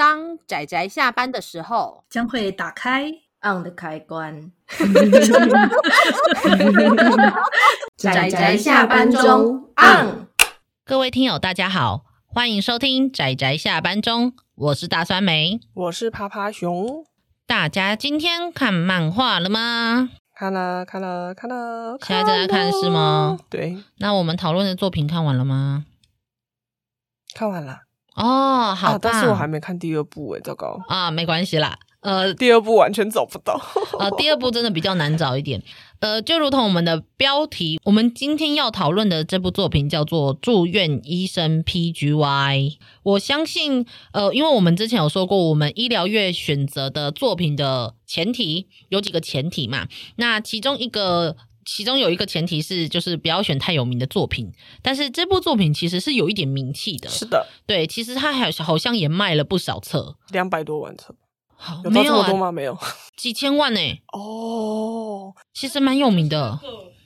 当仔仔下班的时候，将会打开 on 的开关。仔仔下班中 on。各位听友，大家好，欢迎收听仔仔下班中，我是大酸梅，我是趴趴熊。大家今天看漫画了吗？看了，看了，看了。现在正在看是吗？对。那我们讨论的作品看完了吗？看完了。哦，好、啊，但是我还没看第二部诶，糟糕。啊，没关系啦，呃，第二部完全找不到，呃，第二部真的比较难找一点，呃，就如同我们的标题，我们今天要讨论的这部作品叫做《住院医生 PGY》，我相信，呃，因为我们之前有说过，我们医疗院选择的作品的前提有几个前提嘛，那其中一个。其中有一个前提是，就是不要选太有名的作品。但是这部作品其实是有一点名气的。是的，对，其实它还好像也卖了不少册，两百多万册。好，有到这么多吗？没有，几千万呢、欸。哦，其实蛮有名的。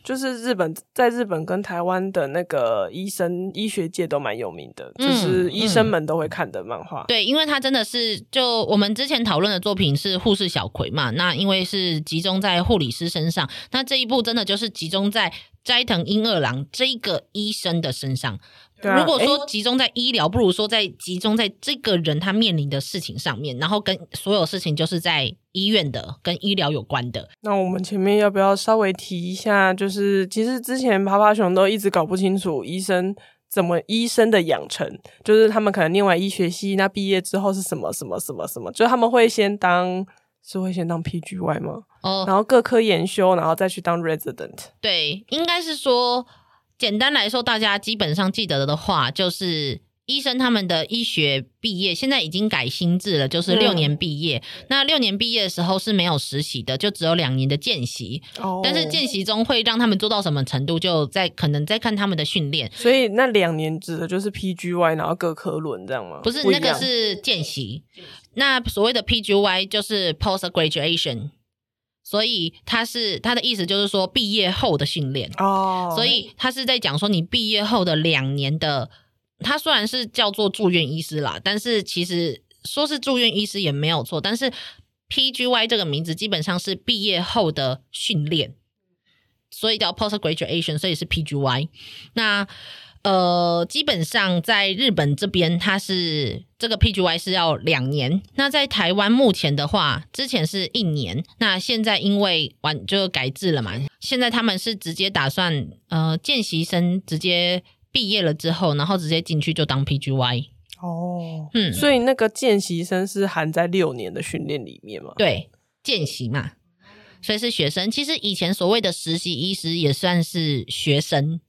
就是日本，在日本跟台湾的那个医生医学界都蛮有名的，就是医生们都会看的漫画。对，因为它真的是，就我们之前讨论的作品是护士小葵嘛，那因为是集中在护理师身上，那这一部真的就是集中在斋藤英二郎这个医生的身上。啊、如果说集中在医疗，不如说在集中在这个人他面临的事情上面，然后跟所有事情就是在医院的、跟医疗有关的。那我们前面要不要稍微提一下？就是其实之前趴趴熊都一直搞不清楚医生怎么医生的养成，就是他们可能念完医学系，那毕业之后是什么什么什么什么，就他们会先当是会先当 PGY 吗？哦，然后各科研修，然后再去当 resident。对，应该是说。简单来说，大家基本上记得的话，就是医生他们的医学毕业，现在已经改新制了，就是六年毕业。嗯、那六年毕业的时候是没有实习的，就只有两年的见习。哦，但是见习中会让他们做到什么程度，就在可能在看他们的训练。所以那两年指的就是 PGY，然后各科轮这样吗？不是，不那个是见习。那所谓的 PGY 就是 Post Graduation。所以他是他的意思就是说毕业后的训练哦，oh. 所以他是在讲说你毕业后的两年的，他虽然是叫做住院医师啦，但是其实说是住院医师也没有错，但是 PGY 这个名字基本上是毕业后的训练，所以叫 Post Graduation，所以是 PGY。那呃，基本上在日本这边，它是这个 PGY 是要两年。那在台湾目前的话，之前是一年，那现在因为完就改制了嘛，现在他们是直接打算呃见习生直接毕业了之后，然后直接进去就当 PGY。哦，嗯，所以那个见习生是含在六年的训练里面吗？对，见习嘛，所以是学生。其实以前所谓的实习医师也算是学生。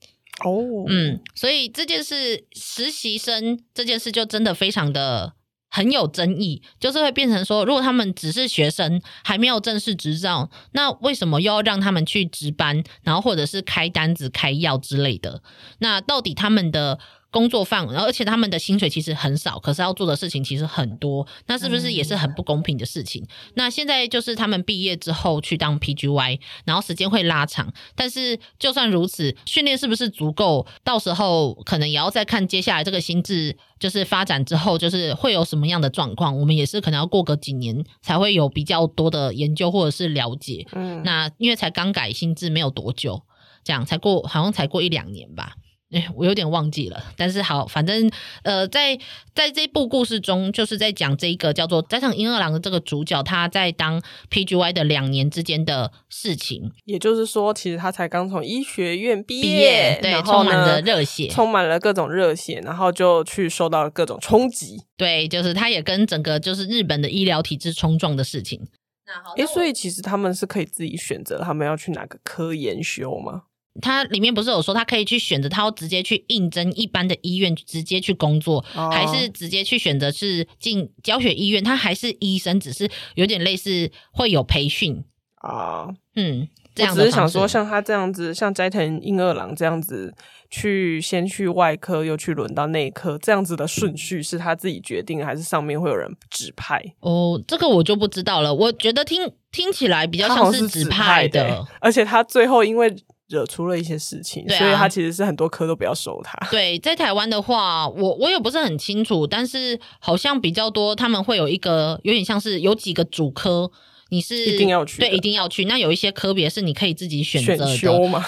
哦嗯，所以这件事实习生这件事就真的非常的很有争议，就是会变成说，如果他们只是学生，还没有正式执照，那为什么又要让他们去值班，然后或者是开单子、开药之类的？那到底他们的？工作范围，而且他们的薪水其实很少，可是要做的事情其实很多，那是不是也是很不公平的事情？那现在就是他们毕业之后去当 PGY，然后时间会拉长，但是就算如此，训练是不是足够？到时候可能也要再看接下来这个新制就是发展之后，就是会有什么样的状况，我们也是可能要过个几年才会有比较多的研究或者是了解。嗯，那因为才刚改新制没有多久，这样才过，好像才过一两年吧。哎，我有点忘记了，但是好，反正呃，在在这部故事中，就是在讲这一个叫做斋藤英二郎的这个主角，他在当 PGY 的两年之间的事情。也就是说，其实他才刚从医学院毕业，毕业，对，充满了热血，充满了各种热血，然后就去受到了各种冲击。对，就是他也跟整个就是日本的医疗体制冲撞的事情。那好，哎，所以其实他们是可以自己选择他们要去哪个科研修吗？他里面不是有说，他可以去选择，他要直接去应征一般的医院，直接去工作，哦、还是直接去选择是进教学医院？他还是医生，只是有点类似会有培训啊。嗯，这样只是想说，像他这样子，像斋藤英二郎这样子，去先去外科，又去轮到内科，这样子的顺序是他自己决定，还是上面会有人指派？哦，这个我就不知道了。我觉得听听起来比较像是指派的，派的，而且他最后因为。惹出了一些事情，啊、所以他其实是很多科都不要收他。对，在台湾的话，我我也不是很清楚，但是好像比较多，他们会有一个有点像是有几个主科。你是一定要去，对，一定要去。那有一些科别是你可以自己选择的，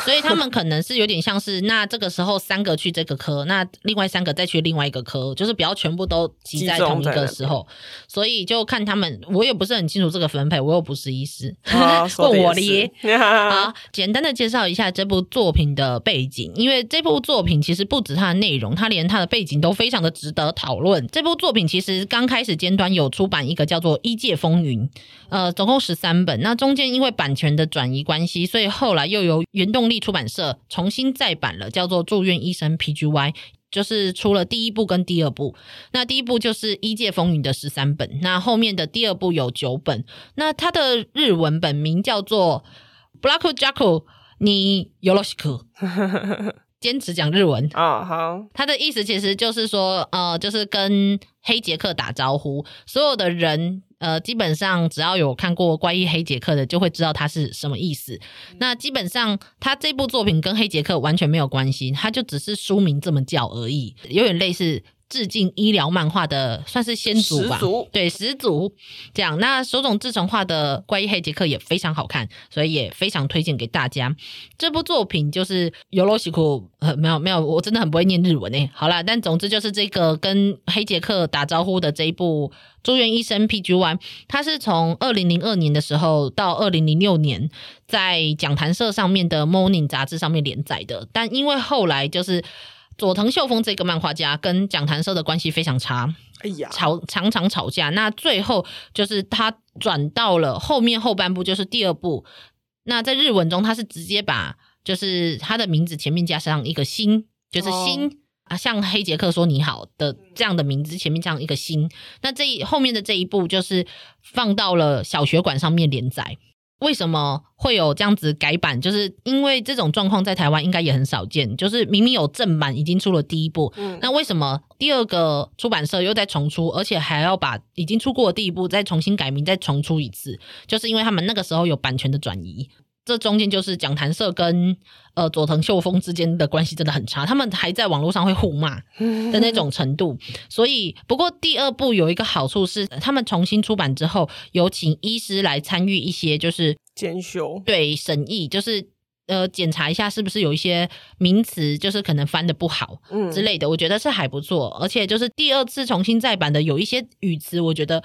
所以他们可能是有点像是，那这个时候三个去这个科，那另外三个再去另外一个科，就是不要全部都挤在同一个时候。所以就看他们，我也不是很清楚这个分配，我又不是医师，啊、问我的耶。好，简单的介绍一下这部作品的背景，因为这部作品其实不止它的内容，它连它的背景都非常的值得讨论。这部作品其实刚开始尖端有出版一个叫做《医界风云》，呃，总共十三本。那中间因为版权的转移关系，所以后来又由原动力出版社重新再版了，叫做《住院医生 PGY》，就是出了第一部跟第二部。那第一部就是《医界风云》的十三本，那后面的第二部有九本。那它的日文本名叫做《Black Jackal 你 Yoroshiku》，坚持讲日文啊。好，他的意思其实就是说，呃，就是跟黑杰克打招呼，所有的人。呃，基本上只要有看过《怪医黑杰克》的，就会知道它是什么意思。那基本上他这部作品跟黑杰克完全没有关系，他就只是书名这么叫而已，有点类似。致敬医疗漫画的算是先祖吧，对，始祖这样。那手冢治虫画的怪医黑杰克也非常好看，所以也非常推荐给大家。这部作品就是尤罗西库，呃，没有没有，我真的很不会念日文诶。好啦，但总之就是这个跟黑杰克打招呼的这一部《住院医生 PG One》，它是从二零零二年的时候到二零零六年在讲谈社上面的《Morning》杂志上面连载的，但因为后来就是。佐藤秀峰这个漫画家跟讲谈社的关系非常差，哎呀，吵常常吵架。那最后就是他转到了后面后半部，就是第二部。那在日文中，他是直接把就是他的名字前面加上一个心，就是心、哦、啊，像黑杰克说你好的这样的名字前面加上一个心。那这一后面的这一部就是放到了小学馆上面连载。为什么会有这样子改版？就是因为这种状况在台湾应该也很少见。就是明明有正版已经出了第一部，嗯，那为什么第二个出版社又再重出，而且还要把已经出过的第一部再重新改名，再重出一次？就是因为他们那个时候有版权的转移。这中间就是讲谈社跟呃佐藤秀峰之间的关系真的很差，他们还在网络上会互骂的那种程度。所以，不过第二部有一个好处是，他们重新出版之后，有请医师来参与一些就是检修，对审议，就是呃检查一下是不是有一些名词就是可能翻的不好之类的。我觉得是还不错，而且就是第二次重新再版的有一些语词，我觉得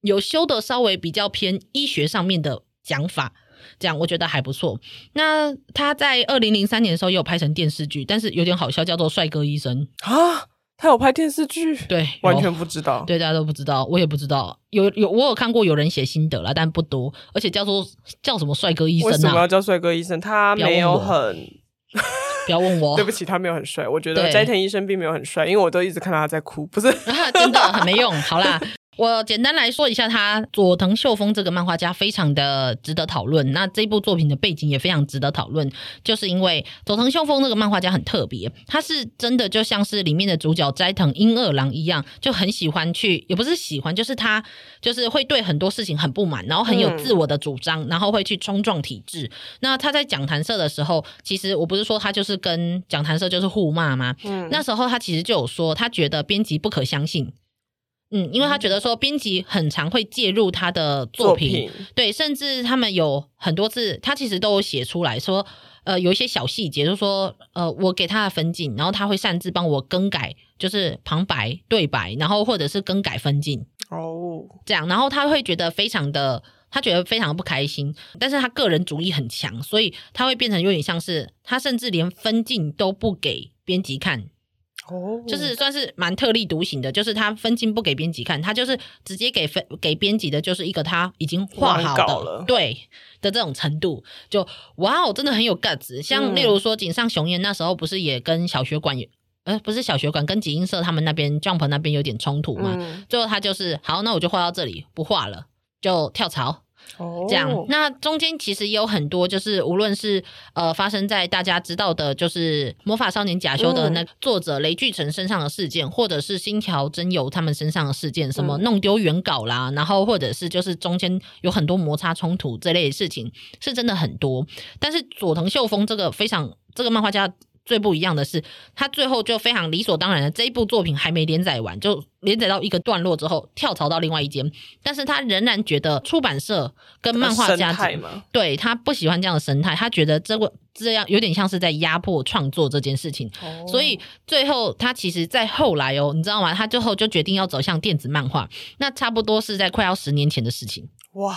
有修的稍微比较偏医学上面的讲法。这样我觉得还不错。那他在二零零三年的时候也有拍成电视剧，但是有点好笑，叫做《帅哥医生》啊。他有拍电视剧？对，完全不知道。对，大家都不知道，我也不知道。有有，我有看过有人写心得了，但不多。而且叫做叫什么帅哥医生啊？为什么要叫帅哥医生？他没有很，不要问我。对不起，他没有很帅。我觉得斋藤医生并没有很帅，因为我都一直看到他在哭，不是？真的很没用。好啦。我简单来说一下他，他佐藤秀峰这个漫画家非常的值得讨论。那这部作品的背景也非常值得讨论，就是因为佐藤秀峰这个漫画家很特别，他是真的就像是里面的主角斋藤英二郎一样，就很喜欢去，也不是喜欢，就是他 就是会对很多事情很不满，然后很有自我的主张，然后会去冲撞体制。那他在讲谈社的时候，其实我不是说他就是跟讲谈社就是互骂吗？嗯，那时候他其实就有说，他觉得编辑不可相信。嗯，因为他觉得说编辑很常会介入他的作品，作品，对，甚至他们有很多次，他其实都有写出来说，呃，有一些小细节，就是说，呃，我给他的分镜，然后他会擅自帮我更改，就是旁白、对白，然后或者是更改分镜，哦，这样，然后他会觉得非常的，他觉得非常的不开心，但是他个人主义很强，所以他会变成有点像是，他甚至连分镜都不给编辑看。哦，就是算是蛮特立独行的，就是他分镜不给编辑看，他就是直接给分给编辑的，就是一个他已经画好的了，对的这种程度，就哇哦，真的很有 guts。像例如说井上雄彦那时候不是也跟小学馆，呃，不是小学馆，跟集英社他们那边 Jump 那边有点冲突嘛，嗯，最后他就是好，那我就画到这里，不画了，就跳槽。哦，这样，那中间其实也有很多，就是无论是呃发生在大家知道的，就是魔法少年假修的那作者雷巨成身上的事件，嗯、或者是新条真由他们身上的事件，什么弄丢原稿啦，嗯、然后或者是就是中间有很多摩擦冲突这类的事情，是真的很多。但是佐藤秀峰这个非常这个漫画家。最不一样的是，他最后就非常理所当然的这一部作品还没连载完，就连载到一个段落之后跳槽到另外一间，但是他仍然觉得出版社跟漫画家对他不喜欢这样的生态，他觉得这个这样有点像是在压迫创作这件事情，哦、所以最后他其实，在后来哦，你知道吗？他最后就决定要走向电子漫画，那差不多是在快要十年前的事情，哇。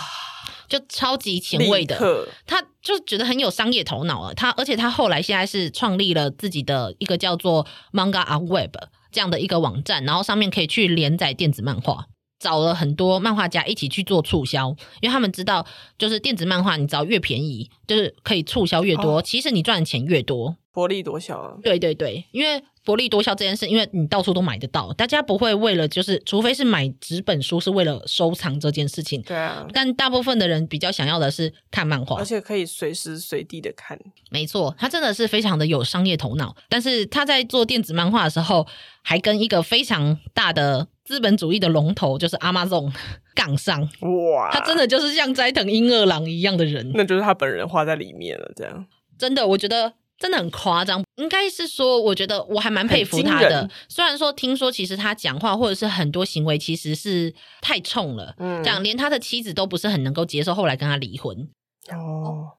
就超级前卫的，他就觉得很有商业头脑了。他而且他后来现在是创立了自己的一个叫做 Manga on Web 这样的一个网站，然后上面可以去连载电子漫画，找了很多漫画家一起去做促销，因为他们知道，就是电子漫画你只要越便宜，就是可以促销越多，哦、其实你赚的钱越多，薄利多销啊。对对对，因为。薄利多销这件事，因为你到处都买得到，大家不会为了就是，除非是买纸本书是为了收藏这件事情。对啊，但大部分的人比较想要的是看漫画，而且可以随时随地的看。没错，他真的是非常的有商业头脑。但是他在做电子漫画的时候，还跟一个非常大的资本主义的龙头，就是 Amazon 杠上。哇，他真的就是像斋藤英二郎一样的人，那就是他本人画在里面了。这样真的，我觉得。真的很夸张，应该是说，我觉得我还蛮佩服他的。虽然说听说，其实他讲话或者是很多行为其实是太冲了，嗯，这样连他的妻子都不是很能够接受，后来跟他离婚。哦，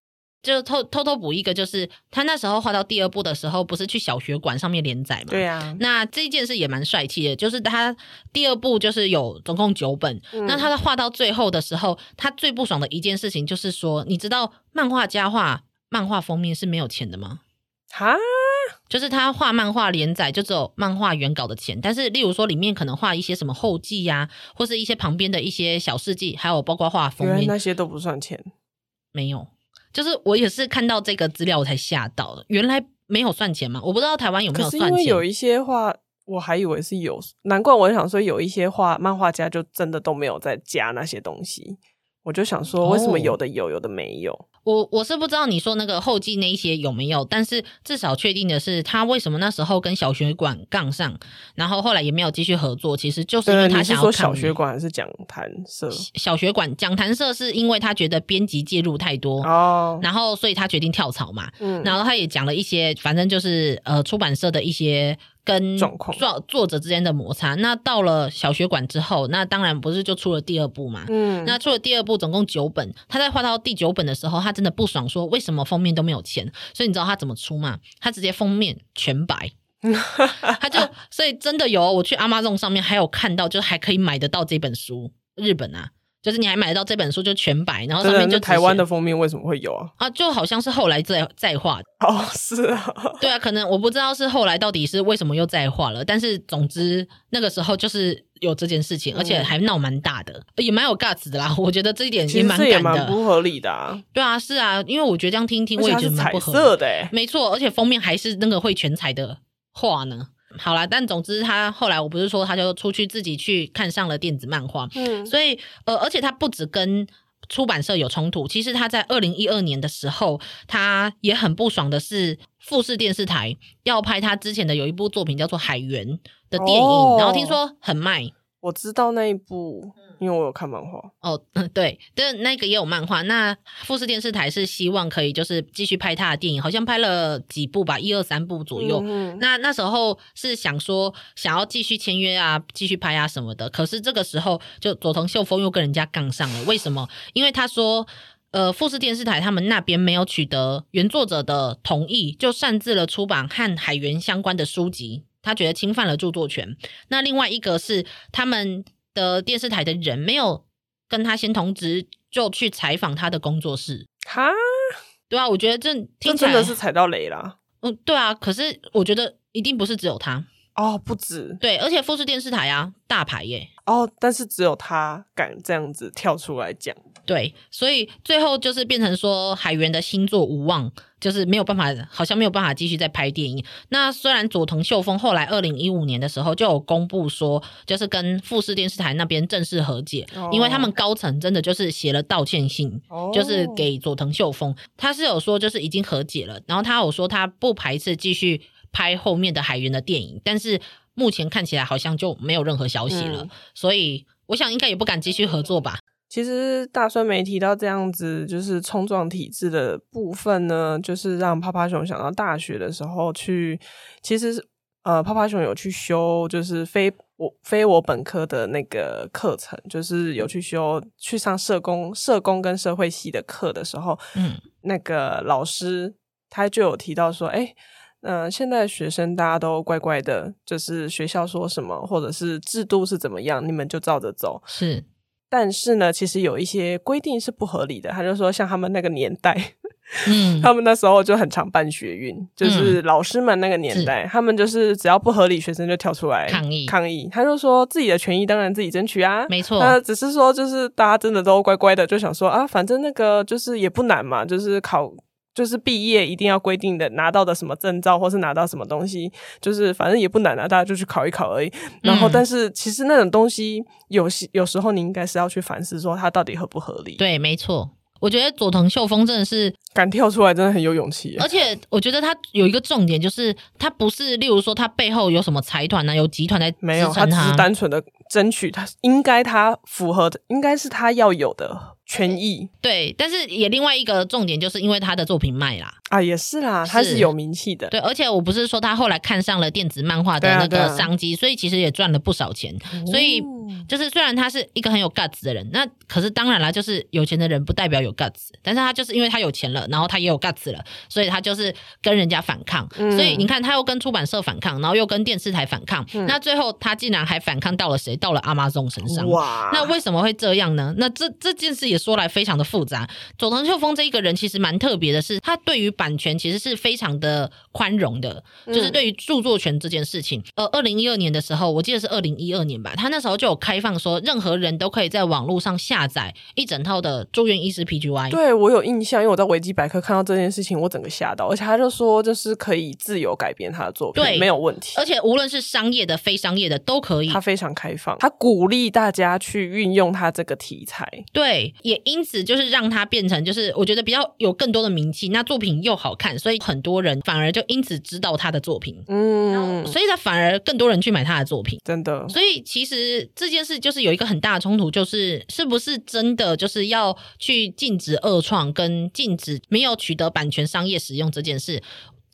就偷偷偷补一个，就是他那时候画到第二部的时候，不是去小学馆上面连载嘛？对啊。那这件事也蛮帅气的，就是他第二部就是有总共九本，嗯，那他在画到最后的时候，他最不爽的一件事情就是说，你知道漫画家画漫画封面是没有钱的吗？哈，就是他画漫画连载就只有漫画原稿的钱，但是例如说里面可能画一些什么后记呀、啊，或是一些旁边的一些小事迹，还有包括画封面，那些都不算钱。没有，就是我也是看到这个资料我才吓到的，原来没有算钱嘛？我不知道台湾有没有算钱。因为有一些画，我还以为是有，难怪我想说有一些画漫画家就真的都没有在加那些东西。我就想说，为什么有的有，有的没有？哦、我我是不知道你说那个后记那一些有没有，但是至少确定的是，他为什么那时候跟小学馆杠上，然后后来也没有继续合作，其实就是因为他想要。说小学馆还是讲谈社？小学馆讲谈社是因为他觉得编辑介入太多哦，然后所以他决定跳槽嘛。嗯，然后他也讲了一些，反正就是呃出版社的一些。跟作作者之间的摩擦，那到了小学馆之后，那当然不是就出了第二部嘛。嗯，那出了第二部，总共九本。他在画到第九本的时候，他真的不爽，说为什么封面都没有钱？所以你知道他怎么出吗？他直接封面全白，他就所以真的有，我去 Amazon 上面还有看到，就是还可以买得到这本书，日本啊。就是你还买得到这本书，就全白，然后上面就台湾的封面为什么会有啊？啊，就好像是后来再再画的哦，是啊，对啊，可能我不知道是后来到底是为什么又再画了，但是总之那个时候就是有这件事情，而且还闹蛮大的，嗯、也蛮有 guts 的啦。我觉得这一点也蛮感的，蛮不合理的啊。对啊，是啊，因为我觉得这样听一听，我也觉得蛮不合理。的、欸，没错，而且封面还是那个会全彩的画呢。好啦，但总之他后来我不是说他就出去自己去看上了电子漫画，嗯，所以呃，而且他不止跟出版社有冲突，其实他在二零一二年的时候，他也很不爽的是富士电视台要拍他之前的有一部作品叫做《海猿》的电影，哦，然后听说很卖，我知道那一部。因为我有看漫画哦，对，但那个也有漫画。那富士电视台是希望可以就是继续拍他的电影，好像拍了几部吧，一二三部左右。嗯嗯，那那时候是想说想要继续签约啊，继续拍啊什么的。可是这个时候就佐藤秀峰又跟人家杠上了，为什么？因为他说，呃，富士电视台他们那边没有取得原作者的同意，就擅自了出版和海员相关的书籍，他觉得侵犯了著作权。那另外一个是他们。的电视台的人没有跟他先通知，就去采访他的工作室。哈，对啊，我觉得这听起来真的是踩到雷了。嗯，对啊，可是我觉得一定不是只有他哦，不止。对，而且富士电视台啊，大牌耶。哦，但是只有他敢这样子跳出来讲。对，所以最后就是变成说海源的星座无望，就是没有办法，好像没有办法继续再拍电影。那虽然佐藤秀峰后来二零一五年的时候就有公布说，就是跟富士电视台那边正式和解，哦、因为他们高层真的就是写了道歉信，哦、就是给佐藤秀峰，他是有说就是已经和解了，然后他有说他不排斥继续拍后面的海源的电影，但是目前看起来好像就没有任何消息了，嗯、所以我想应该也不敢继续合作吧。其实大酸梅提到这样子，就是冲撞体制的部分呢，就是让趴趴熊想到大学的时候去，其实呃，趴趴熊有去修，就是非我非我本科的那个课程，就是有去修去上社工、社工跟社会系的课的时候，嗯，那个老师他就有提到说，哎，嗯、呃，现在学生大家都乖乖的，就是学校说什么或者是制度是怎么样，你们就照着走，是。但是呢，其实有一些规定是不合理的。他就说，像他们那个年代，嗯，他们那时候就很常办学运，就是老师们那个年代，嗯、他们就是只要不合理，学生就跳出来抗议抗议。他就说，自己的权益当然自己争取啊，没错。那只是说，就是大家真的都乖乖的，就想说啊，反正那个就是也不难嘛，就是考。就是毕业一定要规定的拿到的什么证照，或是拿到什么东西，就是反正也不难啊，大家就去考一考而已。然后，但是其实那种东西有些有时候你应该是要去反思，说它到底合不合理。对，没错。我觉得佐藤秀峰真的是敢跳出来，真的很有勇气。而且我觉得他有一个重点，就是他不是，例如说他背后有什么财团呢，有集团在支撑他，没有，他只是单纯的争取他应该他符合的，应该是他要有的。权益。对，但是也另外一个重点，就是因为他的作品卖啦。啊，也是啦，他是有名气的，对，而且我不是说他后来看上了电子漫画的那个商机，所以其实也赚了不少钱。所以就是虽然他是一个很有 guts 的人，那可是当然啦，就是有钱的人不代表有 guts，但是他就是因为他有钱了，然后他也有 guts 了，所以他就是跟人家反抗。所以你看，他又跟出版社反抗，然后又跟电视台反抗，那最后他竟然还反抗到了谁？到了 Amazon 身上。哇，那为什么会这样呢？那这这件事也。说来非常的复杂，佐藤秀峰这一个人其实蛮特别的是，是他对于版权其实是非常的宽容的，嗯、就是对于著作权这件事情。呃，二零一二年的时候，我记得是二零一二年吧，他那时候就有开放说，任何人都可以在网络上下载一整套的住院医师 PGY。对，我有印象，因为我在维基百科看到这件事情，我整个吓到，而且他就说，就是可以自由改编他的作品，对，没有问题。而且无论是商业的、非商业的都可以，他非常开放，他鼓励大家去运用他这个题材。对。也因此，就是让他变成，就是我觉得比较有更多的名气，那作品又好看，所以很多人反而就因此知道他的作品，嗯，所以他反而更多人去买他的作品，真的。所以其实这件事就是有一个很大的冲突，就是是不是真的就是要去禁止二创跟禁止没有取得版权商业使用这件事？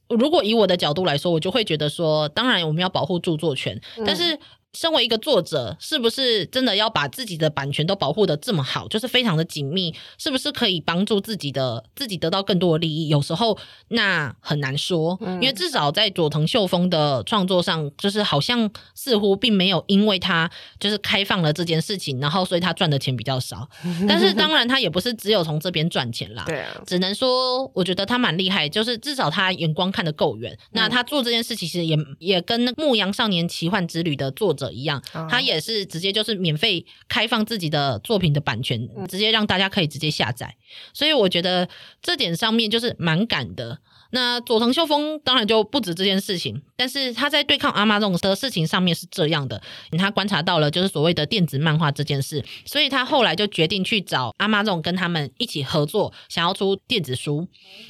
如果以我的角度来说，我就会觉得说，当然我们要保护著作权，但是。身为一个作者，是不是真的要把自己的版权都保护的这么好？就是非常的紧密，是不是可以帮助自己的自己得到更多的利益？有时候那很难说，嗯、因为至少在佐藤秀峰的创作上，就是好像似乎并没有因为他就是开放了这件事情，然后所以他赚的钱比较少。但是当然他也不是只有从这边赚钱啦，对啊，只能说我觉得他蛮厉害，就是至少他眼光看得够远。嗯、那他做这件事其实也也跟那《牧羊少年奇幻之旅》的作者。者一样，他也是直接就是免费开放自己的作品的版权，直接让大家可以直接下载，所以我觉得这点上面就是蛮敢的。那佐藤秀峰当然就不止这件事情，但是他在对抗 Amazon 的事情上面是这样的，他观察到了就是所谓的电子漫画这件事，所以他后来就决定去找 Amazon 跟他们一起合作，想要出电子书、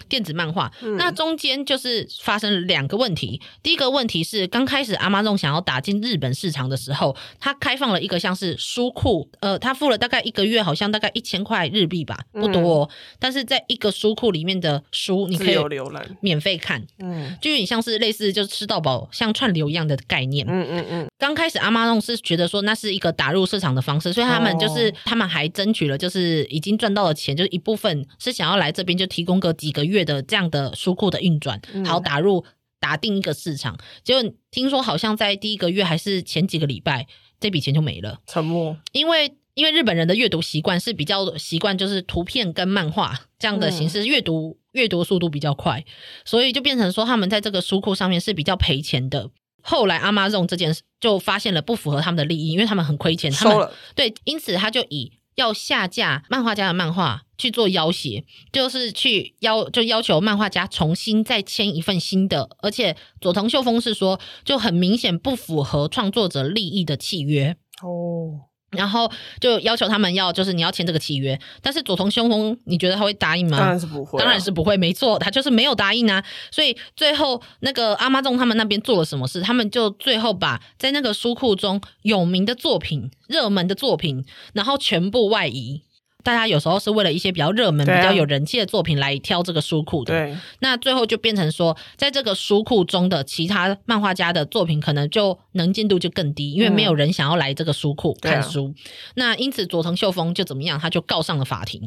电子漫画。嗯、那中间就是发生了两个问题，第一个问题是刚开始 Amazon 想要打进日本市场的时候，他开放了一个像是书库，呃，他付了大概一个月，好像大概一千块日币吧，不多、哦，嗯、但是在一个书库里面的书，你可以有浏览。免费看，嗯，就有点像是类似就是吃到饱，像串流一样的概念，嗯嗯嗯。刚开始 Amazon 是觉得说那是一个打入市场的方式，所以他们就是、哦、他们还争取了，就是已经赚到了钱，就是一部分是想要来这边就提供个几个月的这样的书库的运转，好打入打定一个市场。结果听说好像在第一个月还是前几个礼拜，这笔钱就没了，沉默，因为。因为日本人的阅读习惯是比较习惯，就是图片跟漫画这样的形式阅读，阅读速度比较快，所以就变成说他们在这个书库上面是比较赔钱的。后来 Amazon 这件事就发现了不符合他们的利益，因为他们很亏钱，他们对，因此他就以要下架漫画家的漫画去做要挟，就是去要就要求漫画家重新再签一份新的，而且佐藤秀峰是说就很明显不符合创作者利益的契约哦。然后就要求他们要，就是你要签这个契约，但是佐藤秀峰，你觉得他会答应吗？当然是不会啊，当然是不会，没错，他就是没有答应啊。所以最后那个 Amazon 他们那边做了什么事？他们就最后把在那个书库中有名的作品、热门的作品，然后全部外移。大家有时候是为了一些比较热门、啊、比较有人气的作品来挑这个书库的。对，那最后就变成说，在这个书库中的其他漫画家的作品，可能就能见度就更低，因为没有人想要来这个书库看书。那因此，佐藤秀峰就怎么样？他就告上了法庭。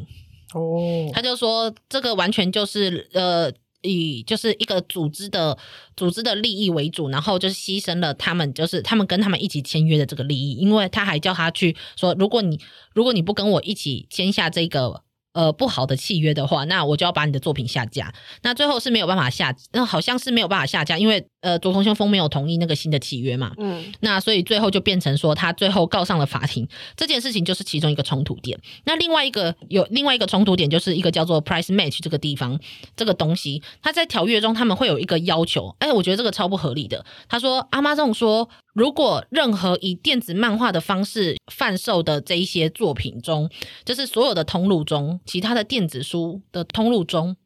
哦，他就说这个完全就是呃。以就是一个组织的组织的利益为主，然后就是牺牲了他们，就是他们跟他们一起签约的这个利益，因为他还叫他去说，如果你如果你不跟我一起签下这个。呃，不好的契约的话，那我就要把你的作品下架。那最后是没有办法下，那好像是没有办法下架，因为呃，佐藤秀峰没有同意那个新的契约嘛。嗯，那所以最后就变成说，他最后告上了法庭。这件事情就是其中一个冲突点。那另外一个有另外一个冲突点，就是一个叫做 price match 这个地方，这个东西，他在条约中他们会有一个要求。哎，我觉得这个超不合理的。他说，Amazon 说。如果任何以电子漫画的方式贩售的这一些作品中，就是所有的通路中，其他的电子书的通路中，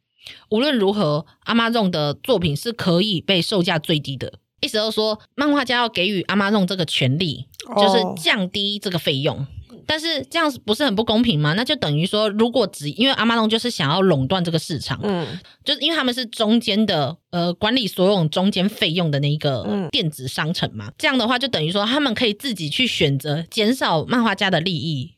无论如何，Amazon 的作品是可以被售价最低的。意思就是说，漫画家要给予 Amazon 这个权利，就是降低这个费用。但是这样不是很不公平吗？那就等于说，如果只因为 Amazon 就是想要垄断这个市场，嗯，就是因为他们是中间的，呃，管理所有中间费用的那一个电子商城嘛。嗯，这样的话，就等于说他们可以自己去选择减少漫画家的利益。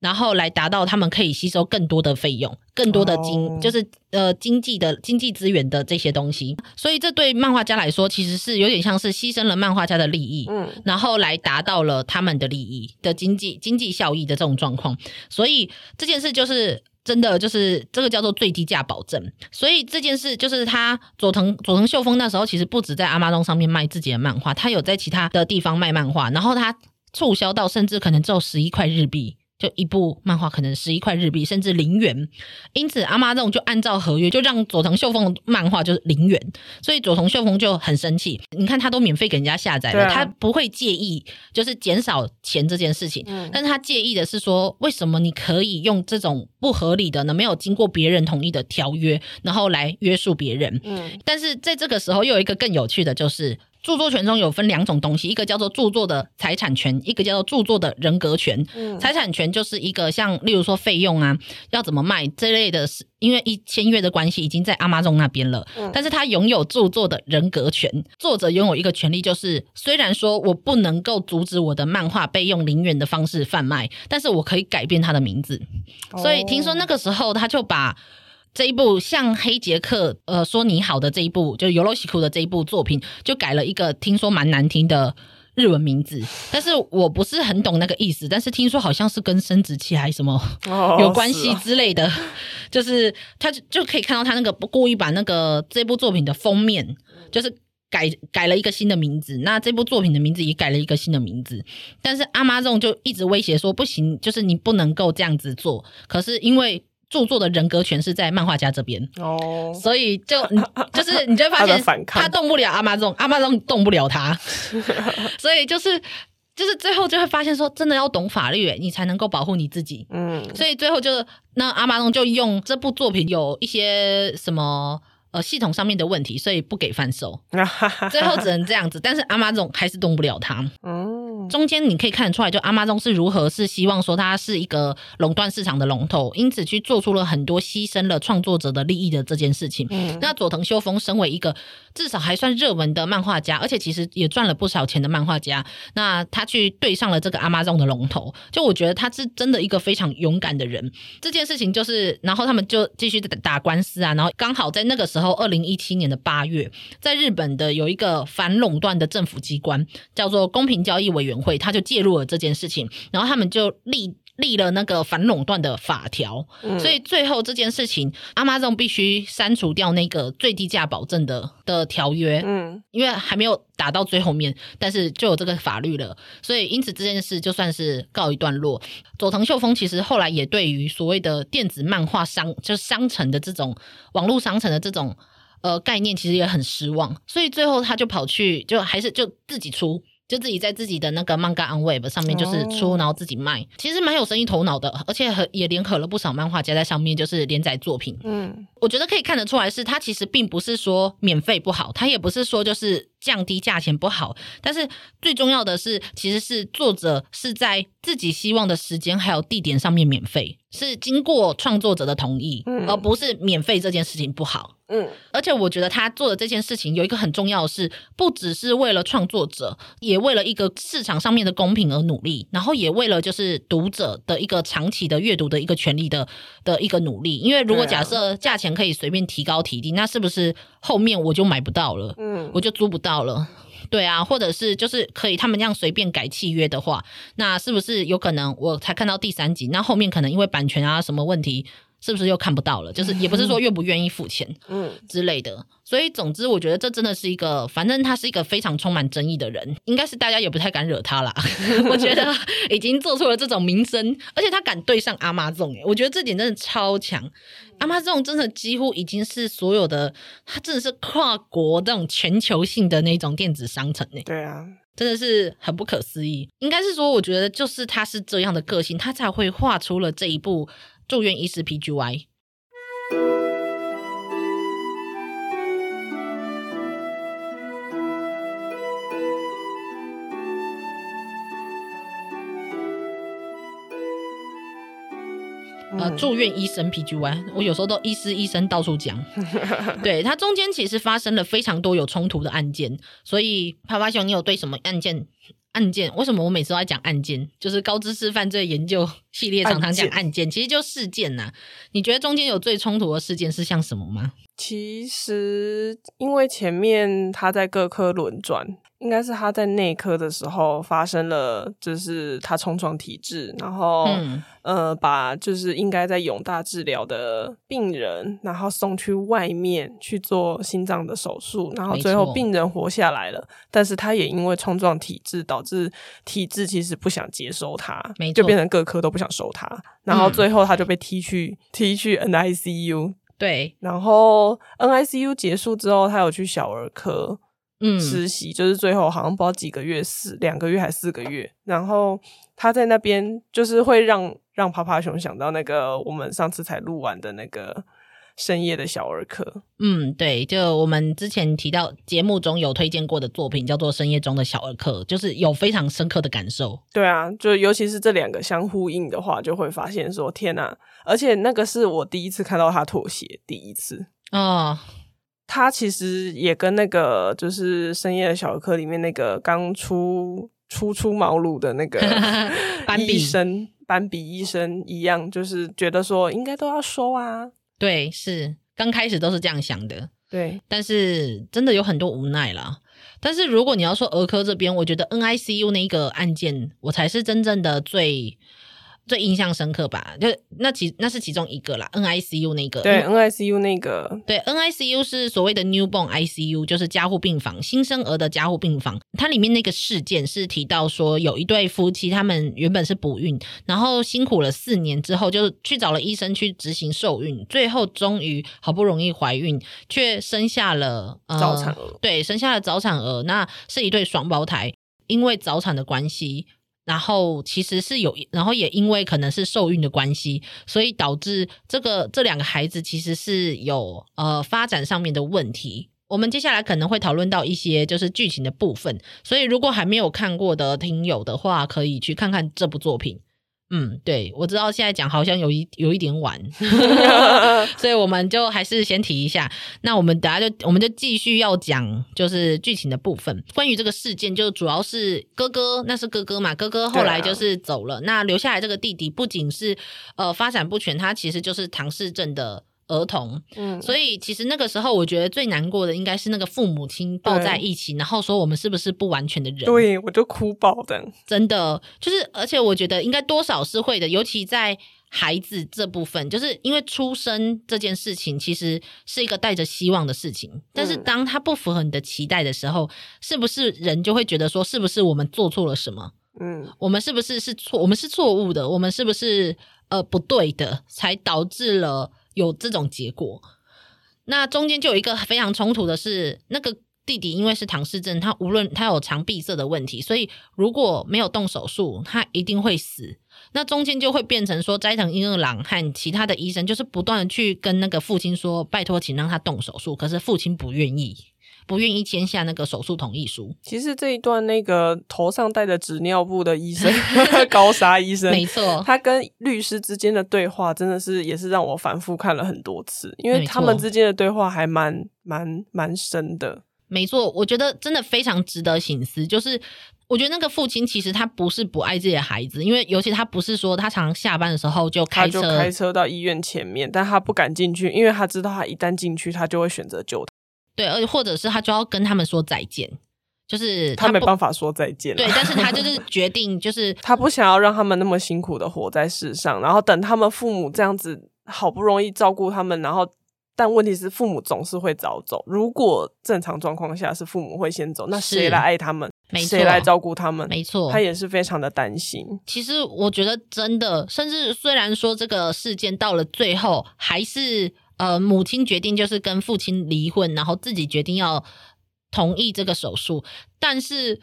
然后来达到他们可以吸收更多的费用，更多的经，oh. 就是呃经济的经济资源的这些东西，所以这对漫画家来说其实是有点像是牺牲了漫画家的利益，嗯，然后来达到了他们的利益的经济经济效益的这种状况，所以这件事就是真的就是这个叫做最低价保证，所以这件事就是他佐藤佐藤秀峰那时候其实不止在 Amazon 上面卖自己的漫画，他有在其他的地方卖漫画，然后他促销到甚至可能只有十一块日币。就一部漫画可能十一块日币，甚至零元，因此 Amazon 就按照合约就让佐藤秀峰的漫画就是零元，所以佐藤秀峰就很生气。你看他都免费给人家下载了，啊、他不会介意就是减少钱这件事情，嗯、但是他介意的是说，为什么你可以用这种不合理的呢？没有经过别人同意的条约，然后来约束别人。嗯，但是在这个时候又有一个更有趣的就是。著作权中有分两种东西，一个叫做著作的财产权，一个叫做著作的人格权。嗯，财产权就是一个像例如说费用啊，要怎么卖这类的，是因为一签约的关系已经在 Amazon 那边了。嗯，但是他拥有著作的人格权，作者拥有一个权利，就是虽然说我不能够阻止我的漫画被用零元的方式贩卖，但是我可以改变他的名字。哦，所以听说那个时候他就把。这一部像黑杰克呃说你好的这一部，就尤罗西库的这一部作品，就改了一个听说蛮难听的日文名字，但是我不是很懂那个意思，但是听说好像是跟生殖器还是什么 有关系之类的，哦是啊、就是他就就可以看到他那个不故意把那个这部作品的封面就是改改了一个新的名字，那这部作品的名字也改了一个新的名字，但是 Amazon 就一直威胁说不行，就是你不能够这样子做，可是因为。著作的人格权是在漫画家这边。哦，所以就 就是你就会发现他动不了 Amazon，Amazon 动不了他，所以就是就是最后就会发现说，真的要懂法律，你才能够保护你自己。嗯，所以最后就那 Amazon 就用这部作品有一些什么呃系统上面的问题，所以不给贩售，最后只能这样子，但是 Amazon 还是动不了他。嗯。中间你可以看得出来，就 Amazon 是如何是希望说它是一个垄断市场的龙头，因此去做出了很多牺牲了创作者的利益的这件事情。嗯，那佐藤秀峰身为一个至少还算热门的漫画家，而且其实也赚了不少钱的漫画家，那他去对上了这个 Amazon 的龙头，就我觉得他是真的一个非常勇敢的人。这件事情就是，然后他们就继续打打官司啊，然后刚好在那个时候，然后二零一七年的八月，在日本的有一个反垄断的政府机关叫做公平交易委员会，他就介入了这件事情，然后他们就立立了那个反垄断的法条，嗯、所以最后这件事情，Amazon 必须删除掉那个最低价保证的的条约，嗯，因为还没有打到最后面，但是就有这个法律了，所以因此这件事就算是告一段落。佐藤秀峰其实后来也对于所谓的电子漫画商，就是商城的这种网络商城的这种呃概念，其实也很失望，所以最后他就跑去，就还是就自己出。就自己在自己的那个 Manga on Web 上面就是出，然后自己卖，其实蛮有生意头脑的，而且也联合了不少漫画家在上面，就是连载作品。嗯，我觉得可以看得出来，是他其实并不是说免费不好，他也不是说就是降低价钱不好，但是最重要的是，其实是作者是在自己希望的时间还有地点上面免费，是经过创作者的同意，而不是免费这件事情不好。嗯，而且我觉得他做的这件事情有一个很重要的是，不只是为了创作者，也为了一个市场上面的公平而努力，然后也为了就是读者的一个长期的阅读的一个权利的的一个努力。因为如果假设价钱可以随便提高提低，那是不是后面我就买不到了？嗯，我就租不到好了。对啊，或者是就是可以他们这样随便改契约的话，那是不是有可能我才看到第三集，那后面可能因为版权啊什么问题？是不是又看不到了？就是 也不是说愿不愿意付钱，嗯之类的。所以总之，我觉得这真的是一个，反正他是一个非常充满争议的人，应该是大家也不太敢惹他啦。我觉得已经做出了这种名声，而且他敢对上 Amazon，欸，我觉得这点真的超强。Amazon 真的几乎已经是所有的，他真的是跨国这种全球性的那种电子商城呢，欸。对啊，真的是很不可思议。应该是说，我觉得就是他是这样的个性，他才会画出了这一部。住院医师 PGY，呃，住院医生 PGY，我有时候都医师医生到处讲。对，它中间其实发生了非常多有冲突的案件，所以趴趴熊，你有对什么案件？案件为什么我每次都在讲案件？就是高知识犯罪研究系列常常讲案件，其实就事件呐、啊。你觉得中间有最冲突的事件是像什么吗？其实因为前面他在各科轮转。应该是他在内科的时候发生了，就是他冲撞体质，然后、嗯、呃，把就是应该在永大治疗的病人，然后送去外面去做心脏的手术，然后最后病人活下来了，但是他也因为冲撞体质，导致体质其实不想接收他，就变成各科都不想收他，然后最后他就被踢去、嗯、踢去 NICU，对，然后 NICU 结束之后，他有去小儿科。嗯，实习就是最后好像不知道几个月，四两个月还是四个月。然后他在那边就是会让让趴趴熊想到那个我们上次才录完的那个深夜的小儿科。嗯，对，就我们之前提到节目中有推荐过的作品叫做《深夜中的小儿科》，就是有非常深刻的感受。对啊，就尤其是这两个相呼应的话，就会发现说天哪！而且那个是我第一次看到他妥协，第一次哦。他其实也跟那个就是深夜的小儿科里面那个刚出初出茅庐的那个 医生斑比医生一样，就是觉得说应该都要收啊。对，是刚开始都是这样想的。对，但是真的有很多无奈啦。但是如果你要说儿科这边，我觉得 NICU 那一个案件，我才是真正的最。最印象深刻吧，就那其那是其中一个啦，NICU 那个，对，NICU 那个，对，NICU 是所谓的 newborn ICU，就是加护病房，新生儿的加护病房。它里面那个事件是提到说，有一对夫妻，他们原本是不孕，然后辛苦了四年之后，就去找了医生去执行受孕，最后终于好不容易怀孕，却生下了、呃、早产儿，对，生下了早产儿，那是一对双胞胎，因为早产的关系。然后其实是有，然后也因为可能是受孕的关系，所以导致这个这两个孩子其实是有呃发展上面的问题。我们接下来可能会讨论到一些就是剧情的部分，所以如果还没有看过的听友的话，可以去看看这部作品。嗯，对，我知道现在讲好像有一有一点晚，所以我们就还是先提一下。那我们等下就我们就继续要讲，就是剧情的部分。关于这个事件，就主要是哥哥，那是哥哥嘛，哥哥后来就是走了，啊、那留下来这个弟弟不仅是呃发展不全，他其实就是唐氏症的儿童，嗯，所以其实那个时候，我觉得最难过的应该是那个父母亲抱在一起，然后说我们是不是不完全的人？对，我就哭爆的，真的就是，而且我觉得应该多少是会的，尤其在孩子这部分，就是因为出生这件事情其实是一个带着希望的事情，但是当他不符合你的期待的时候，嗯、是不是人就会觉得说，是不是我们做错了什么？嗯，我们是不是是错？我们是错误的？我们是不是呃不对的？才导致了。有这种结果，那中间就有一个非常冲突的是，那个弟弟因为是唐氏症，他无论他有肠闭塞的问题，所以如果没有动手术，他一定会死。那中间就会变成说，斋藤英二郎和其他的医生就是不断的去跟那个父亲说，拜托，请让他动手术，可是父亲不愿意。不愿意签下那个手术同意书。其实这一段那个头上戴着纸尿布的医生 高沙医生，没错，他跟律师之间的对话真的是也是让我反复看了很多次，因为他们之间的对话还蛮蛮蛮深的。没错，我觉得真的非常值得醒思。就是我觉得那个父亲其实他不是不爱自己的孩子，因为尤其他不是说他常常下班的时候就开车，他就开车到医院前面，但他不敢进去，因为他知道他一旦进去，他就会选择救他。对，而且或者是他就要跟他们说再见，就是他，他没办法说再见。对，但是他就是 决定，就是他不想要让他们那么辛苦的活在世上，然后等他们父母这样子好不容易照顾他们，然后但问题是父母总是会早走。如果正常状况下是父母会先走，那谁来爱他们？没错，谁来照顾他们？没错，他也是非常的担心。其实我觉得真的，甚至虽然说这个事件到了最后还是。呃，母亲决定就是跟父亲离婚，然后自己决定要同意这个手术。但是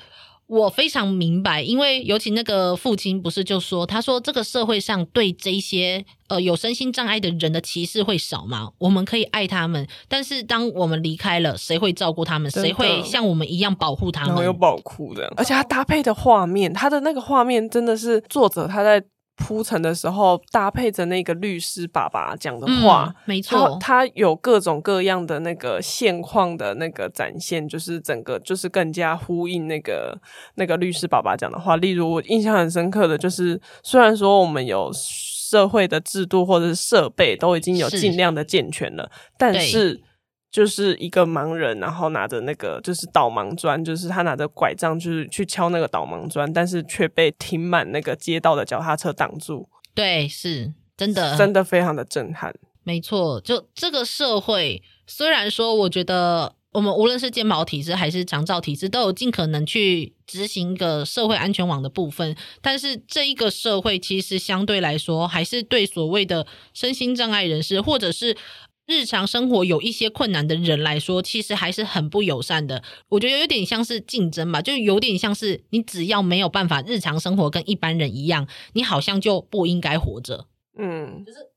我非常明白，因为尤其那个父亲不是就说，他说这个社会上对这些呃有身心障碍的人的歧视会少吗？我们可以爱他们，但是当我们离开了，谁会照顾他们？谁会像我们一样保护他们？有爆哭的，而且他搭配的画面，他的那个画面真的是作者他在。铺陈的时候，搭配着那个律师爸爸讲的话，嗯、没错，他有各种各样的那个现况的那个展现，就是整个就是更加呼应那个那个律师爸爸讲的话。例如，我印象很深刻的就是，虽然说我们有社会的制度或者是设备都已经有尽量的健全了，是但是。就是一个盲人，然后拿着那个就是导盲砖，就是他拿着拐杖，就是去敲那个导盲砖，但是却被停满那个街道的脚踏车挡住。对，是真的，真的非常的震撼。没错，就这个社会，虽然说我觉得我们无论是健保体制还是长照体制，都有尽可能去执行一个社会安全网的部分，但是这一个社会其实相对来说，还是对所谓的身心障碍人士，或者是。日常生活有一些困难的人来说，其实还是很不友善的。我觉得有点像是竞争吧，就有点像是你只要没有办法日常生活跟一般人一样，你好像就不应该活着。嗯，就是。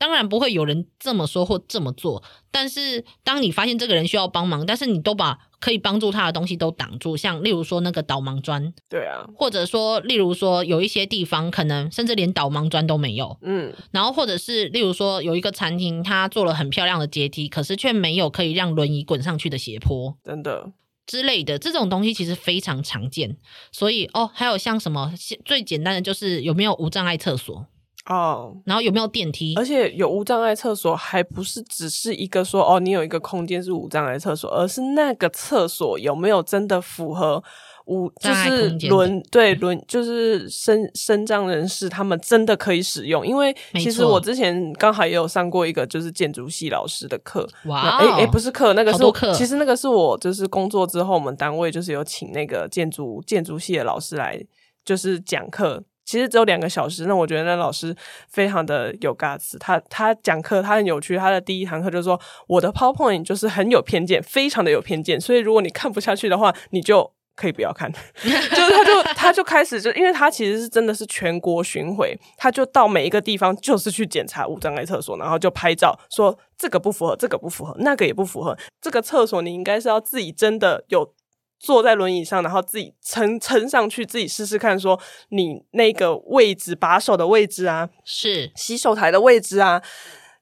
当然不会有人这么说或这么做，但是当你发现这个人需要帮忙，但是你都把可以帮助他的东西都挡住，像例如说那个导盲砖，对啊，或者说例如说有一些地方可能甚至连导盲砖都没有，嗯，然后或者是例如说有一个餐厅，他做了很漂亮的阶梯，可是却没有可以让轮椅滚上去的斜坡，真的。之类的这种东西其实非常常见，所以哦，还有像什么最简单的就是有没有无障碍厕所。哦，然后有没有电梯？而且有无障碍厕所，还不是只是一个说哦，你有一个空间是无障碍厕所，而是那个厕所有没有真的符合无就是轮对轮就是身身障人士他们真的可以使用？因为其实我之前刚好也有上过一个就是建筑系老师的课，哇，哎哎，不是课，那个是课，其实那个是我就是工作之后我们单位就是有请那个建筑建筑系的老师来就是讲课。其实只有两个小时，那我觉得那老师非常的有 g 子。他他讲课他很有趣，他的第一堂课就是说，我的 PowerPoint 就是很有偏见，非常的有偏见。所以如果你看不下去的话，你就可以不要看。就是他就他就开始就，因为他其实是真的是全国巡回，他就到每一个地方就是去检查无障碍厕所，然后就拍照说这个不符合，这个不符合，那个也不符合。这个厕所你应该是要自己真的有。坐在轮椅上，然后自己撑撑上去，自己试试看，说你那个位置把手的位置啊，是。洗手台的位置啊，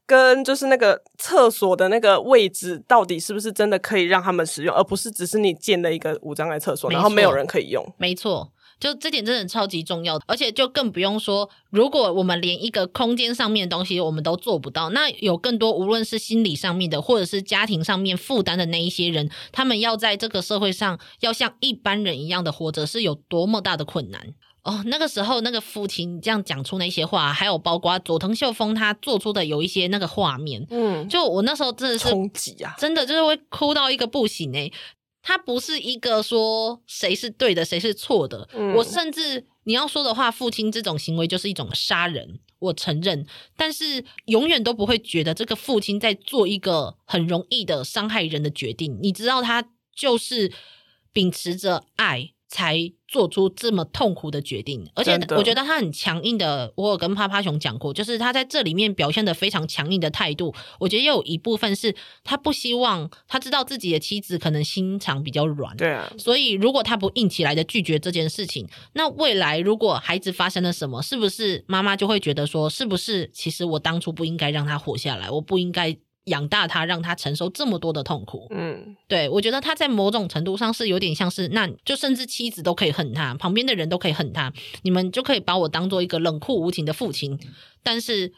跟就是那个厕所的那个位置，到底是不是真的可以让他们使用，而不是只是你建了一个无障碍厕所，然后没有人可以用。没错，就这点真的超级重要，而且就更不用说，如果我们连一个空间上面的东西我们都做不到，那有更多无论是心理上面的，或者是家庭上面负担的那一些人，他们要在这个社会上要像一般人一样的活着，是有多么大的困难哦。那个时候，那个父亲这样讲出那些话，还有包括佐藤秀峰他做出的有一些那个画面，嗯，就我那时候真的是冲击啊，真的就是会哭到一个不行哎。他不是一个说谁是对的，谁是错的。嗯，我甚至你要说的话，父亲这种行为就是一种杀人，我承认。但是永远都不会觉得这个父亲在做一个很容易的伤害人的决定。你知道，他就是秉持着爱。才做出这么痛苦的决定，而且我觉得他很强硬的。我有跟趴趴熊讲过，就是他在这里面表现的非常强硬的态度。我觉得也有一部分是他不希望，他知道自己的妻子可能心肠比较软，对啊。所以如果他不硬起来的拒绝这件事情，那未来如果孩子发生了什么，是不是妈妈就会觉得说，是不是其实我当初不应该让他活下来，我不应该。养大他，让他承受这么多的痛苦。嗯，对，我觉得他在某种程度上是有点像是，那就甚至妻子都可以恨他，旁边的人都可以恨他，你们就可以把我当做一个冷酷无情的父亲。但是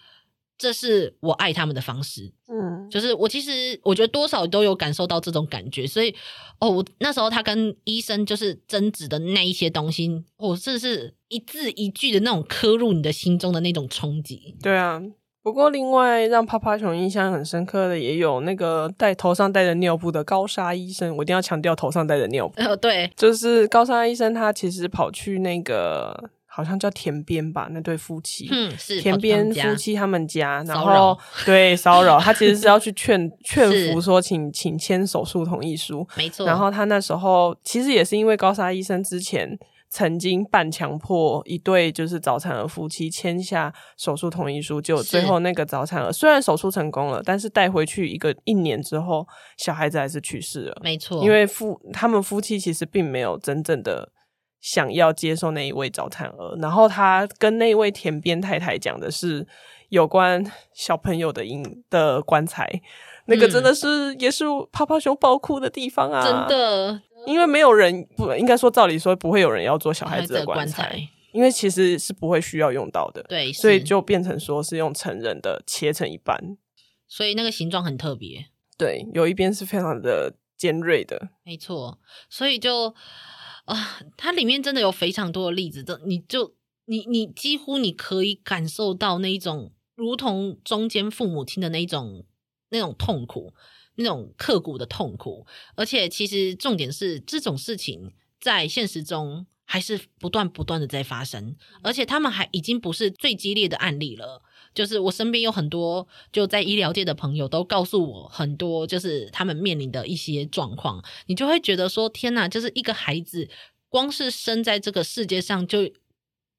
这是我爱他们的方式。嗯，就是我其实我觉得多少都有感受到这种感觉。所以哦，我那时候他跟医生就是争执的那一些东西，我这是一字一句的那种刻入你的心中的那种冲击。对啊。不过，另外让趴趴熊印象很深刻的，也有那个戴头上戴着尿布的高沙医生。我一定要强调头上戴着尿布。哦，对，就是高沙医生，他其实跑去那个好像叫田边吧，那对夫妻，嗯，是田边夫妻他们家，然后 对骚扰他，其实是要去劝 劝服说请，请请签手术同意书，没错。然后他那时候其实也是因为高沙医生之前。曾经半强迫一对就是早产儿夫妻签下手术同意书，就最后那个早产儿虽然手术成功了，但是带回去一个一年之后，小孩子还是去世了。没错，因为夫他们夫妻其实并没有真正的想要接受那一位早产儿，然后他跟那位田边太太讲的是有关小朋友的婴的棺材，那个真的是也是趴趴熊爆哭的地方啊，真的。因为没有人不应该说，照理说不会有人要做小孩子的棺材，因为其实是不会需要用到的。对，所以就变成说是用成人的切成一半，所以那个形状很特别。对，有一边是非常的尖锐的，没错。所以就啊、呃，它里面真的有非常多的例子，这你就你你几乎你可以感受到那一种如同中间父母亲的那一种那种痛苦。那种刻骨的痛苦，而且其实重点是这种事情在现实中还是不断不断的在发生，而且他们还已经不是最激烈的案例了。就是我身边有很多就在医疗界的朋友都告诉我很多，就是他们面临的一些状况，你就会觉得说天哪，就是一个孩子光是生在这个世界上就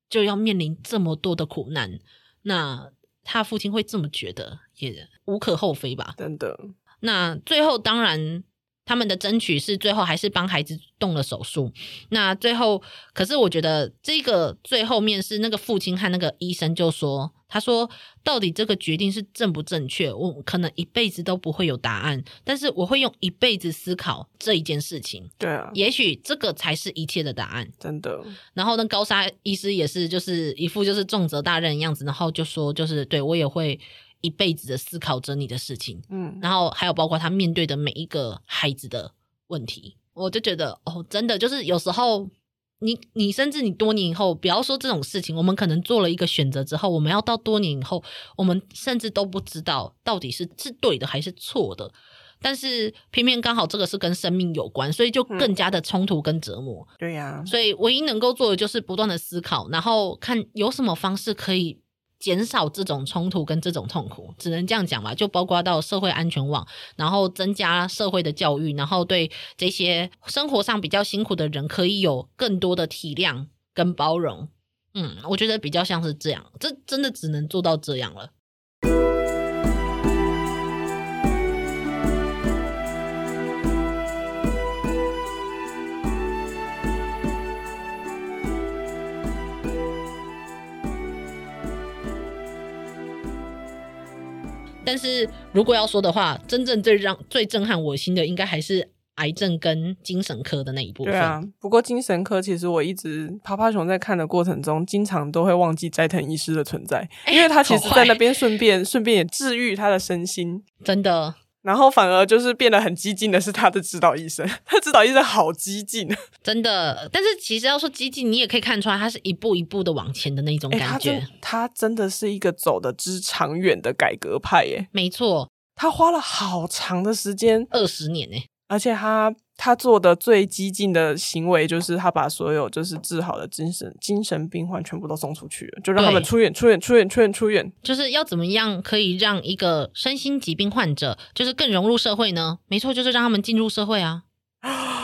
就要面临这么多的苦难，那他父亲会这么觉得也无可厚非吧？真的。那最后当然，他们的争取是最后还是帮孩子动了手术。那最后，可是我觉得这个最后面是那个父亲和那个医生就说，他说到底这个决定是正不正确，我可能一辈子都不会有答案，但是我会用一辈子思考这一件事情。对啊，也许这个才是一切的答案。真的。然后那高沙医师也是，就是一副就是重责大任的样子，然后就说，就是对我也会。一辈子的思考着你的事情，嗯，然后还有包括他面对的每一个孩子的问题，我就觉得哦，真的就是有时候你你甚至你多年以后，不要说这种事情，我们可能做了一个选择之后，我们要到多年以后，我们甚至都不知道到底是是对的还是错的，但是偏偏刚好这个是跟生命有关，所以就更加的冲突跟折磨。嗯，对呀，所以唯一能够做的就是不断的思考，然后看有什么方式可以。减少这种冲突跟这种痛苦，只能这样讲吧。就包括到社会安全网，然后增加社会的教育，然后对这些生活上比较辛苦的人，可以有更多的体谅跟包容。嗯，我觉得比较像是这样，这真的只能做到这样了。但是如果要说的话，真正最让最震撼我心的，应该还是癌症跟精神科的那一部分。对啊，不过精神科其实我一直爬爬熊在看的过程中，经常都会忘记斋藤医师的存在，因为他其实在那边顺便顺便也治愈他的身心，真的。然后反而就是变得很激进的是他的指导医生，他指导医生好激进，真的。但是其实要说激进，你也可以看出来，他是一步一步的往前的那种感觉。欸、他，他真的是一个走的之长远的改革派耶。没错，他花了好长的时间，二十年呢。而且他他做的最激进的行为，就是他把所有就是治好的精神精神病患全部都送出去了，就让他们出院出院出院出院出院。就是要怎么样可以让一个身心疾病患者，就是更融入社会呢？没错，就是让他们进入社会啊，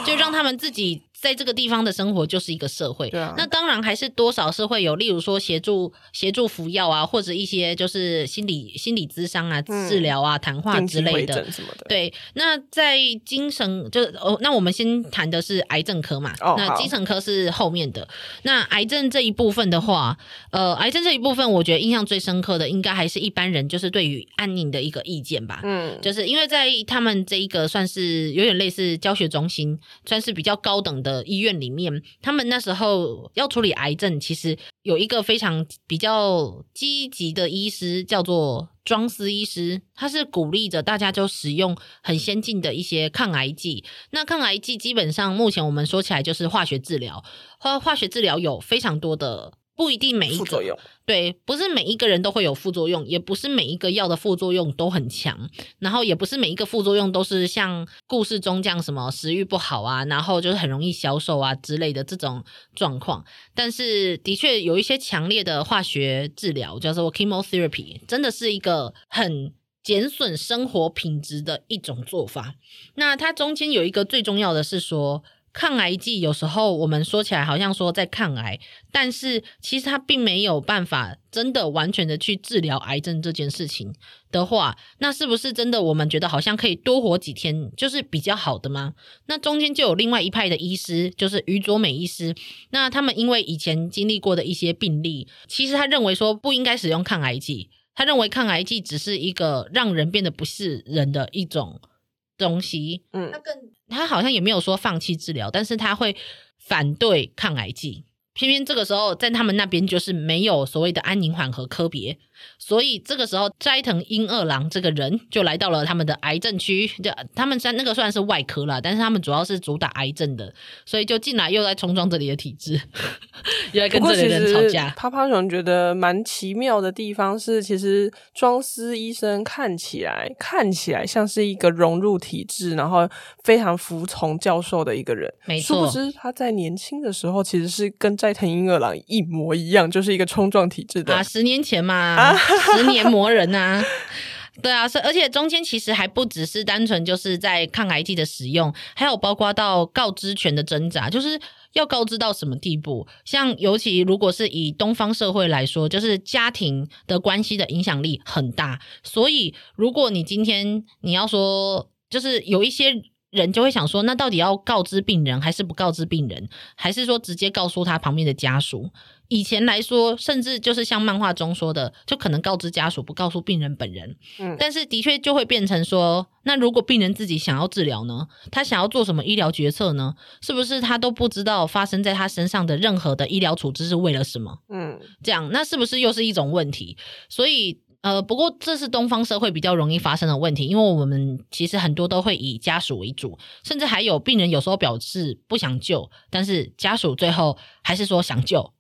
就让他们自己。在这个地方的生活就是一个社会，对啊，那当然还是多少是会有，例如说协助协助服药啊，或者一些就是心理心理咨商啊、嗯、治疗啊、谈话之类的什么的。对，那在精神就是哦，那我们先谈的是癌症科嘛，哦、那精神科是后面的。那癌症这一部分的话，呃，癌症这一部分，我觉得印象最深刻的，应该还是一般人就是对于安宁的一个意见吧。嗯，就是因为在他们这一个算是有点类似教学中心，算是比较高等的。的医院里面，他们那时候要处理癌症，其实有一个非常比较积极的医师，叫做庄斯医师，他是鼓励着大家就使用很先进的一些抗癌剂。那抗癌剂基本上目前我们说起来就是化学治疗，化化学治疗有非常多的。不一定每一个副作用，对，不是每一个人都会有副作用，也不是每一个药的副作用都很强，然后也不是每一个副作用都是像故事中这样什么食欲不好啊，然后就是很容易消瘦啊之类的这种状况。但是的确有一些强烈的化学治疗，叫做 chemotherapy，真的是一个很减损生活品质的一种做法。那它中间有一个最重要的是说。抗癌剂有时候我们说起来好像说在抗癌，但是其实它并没有办法真的完全的去治疗癌症这件事情的话，那是不是真的我们觉得好像可以多活几天就是比较好的吗？那中间就有另外一派的医师，就是于卓美医师，那他们因为以前经历过的一些病例，其实他认为说不应该使用抗癌剂，他认为抗癌剂只是一个让人变得不是人的一种东西，嗯，那更。他好像也没有说放弃治疗，但是他会反对抗癌剂。偏偏这个时候，在他们那边就是没有所谓的安宁缓和科别。所以这个时候，斋藤英二郎这个人就来到了他们的癌症区，就他们在那个算是外科啦，但是他们主要是主打癌症的，所以就进来又在冲撞这里的体质，又在跟这里的人吵架。趴趴熊觉得蛮奇妙的地方是，其实庄司医生看起来看起来像是一个融入体制，然后非常服从教授的一个人。没错，殊不知他在年轻的时候其实是跟斋藤英二郎一模一样，就是一个冲撞体制的。啊，十年前嘛。十年磨人啊，对啊，是而且中间其实还不只是单纯就是在抗癌剂的使用，还有包括到告知权的挣扎，就是要告知到什么地步？像尤其如果是以东方社会来说，就是家庭的关系的影响力很大，所以如果你今天你要说，就是有一些。人就会想说，那到底要告知病人，还是不告知病人，还是说直接告诉他旁边的家属？以前来说，甚至就是像漫画中说的，就可能告知家属，不告诉病人本人。嗯，但是的确就会变成说，那如果病人自己想要治疗呢？他想要做什么医疗决策呢？是不是他都不知道发生在他身上的任何的医疗处置是为了什么？嗯，这样那是不是又是一种问题？所以。呃，不过这是东方社会比较容易发生的问题，因为我们其实很多都会以家属为主，甚至还有病人有时候表示不想救，但是家属最后还是说想救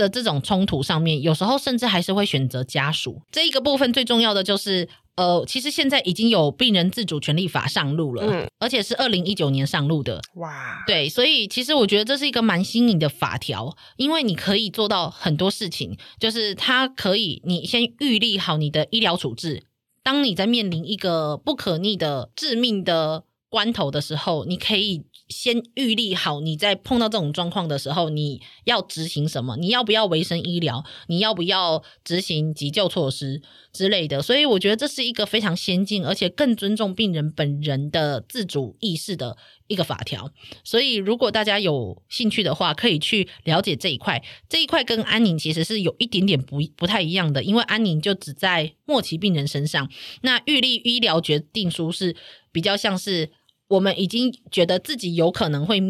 的这种冲突上面，有时候甚至还是会选择家属。这一个部分最重要的就是。呃，其实现在已经有病人自主权利法上路了，嗯，而且是二零一九年上路的，哇，对，所以其实我觉得这是一个蛮新颖的法条，因为你可以做到很多事情，就是它可以你先预立好你的医疗处置，当你在面临一个不可逆的致命的关头的时候，你可以。先预立好，你在碰到这种状况的时候，你要执行什么？你要不要维生医疗？你要不要执行急救措施之类的？所以我觉得这是一个非常先进，而且更尊重病人本人的自主意识的一个法条。所以如果大家有兴趣的话，可以去了解这一块。这一块跟安宁其实是有一点点不不太一样的，因为安宁就只在末期病人身上，那预立医疗决定书是比较像是。我们已经觉得自己有可能会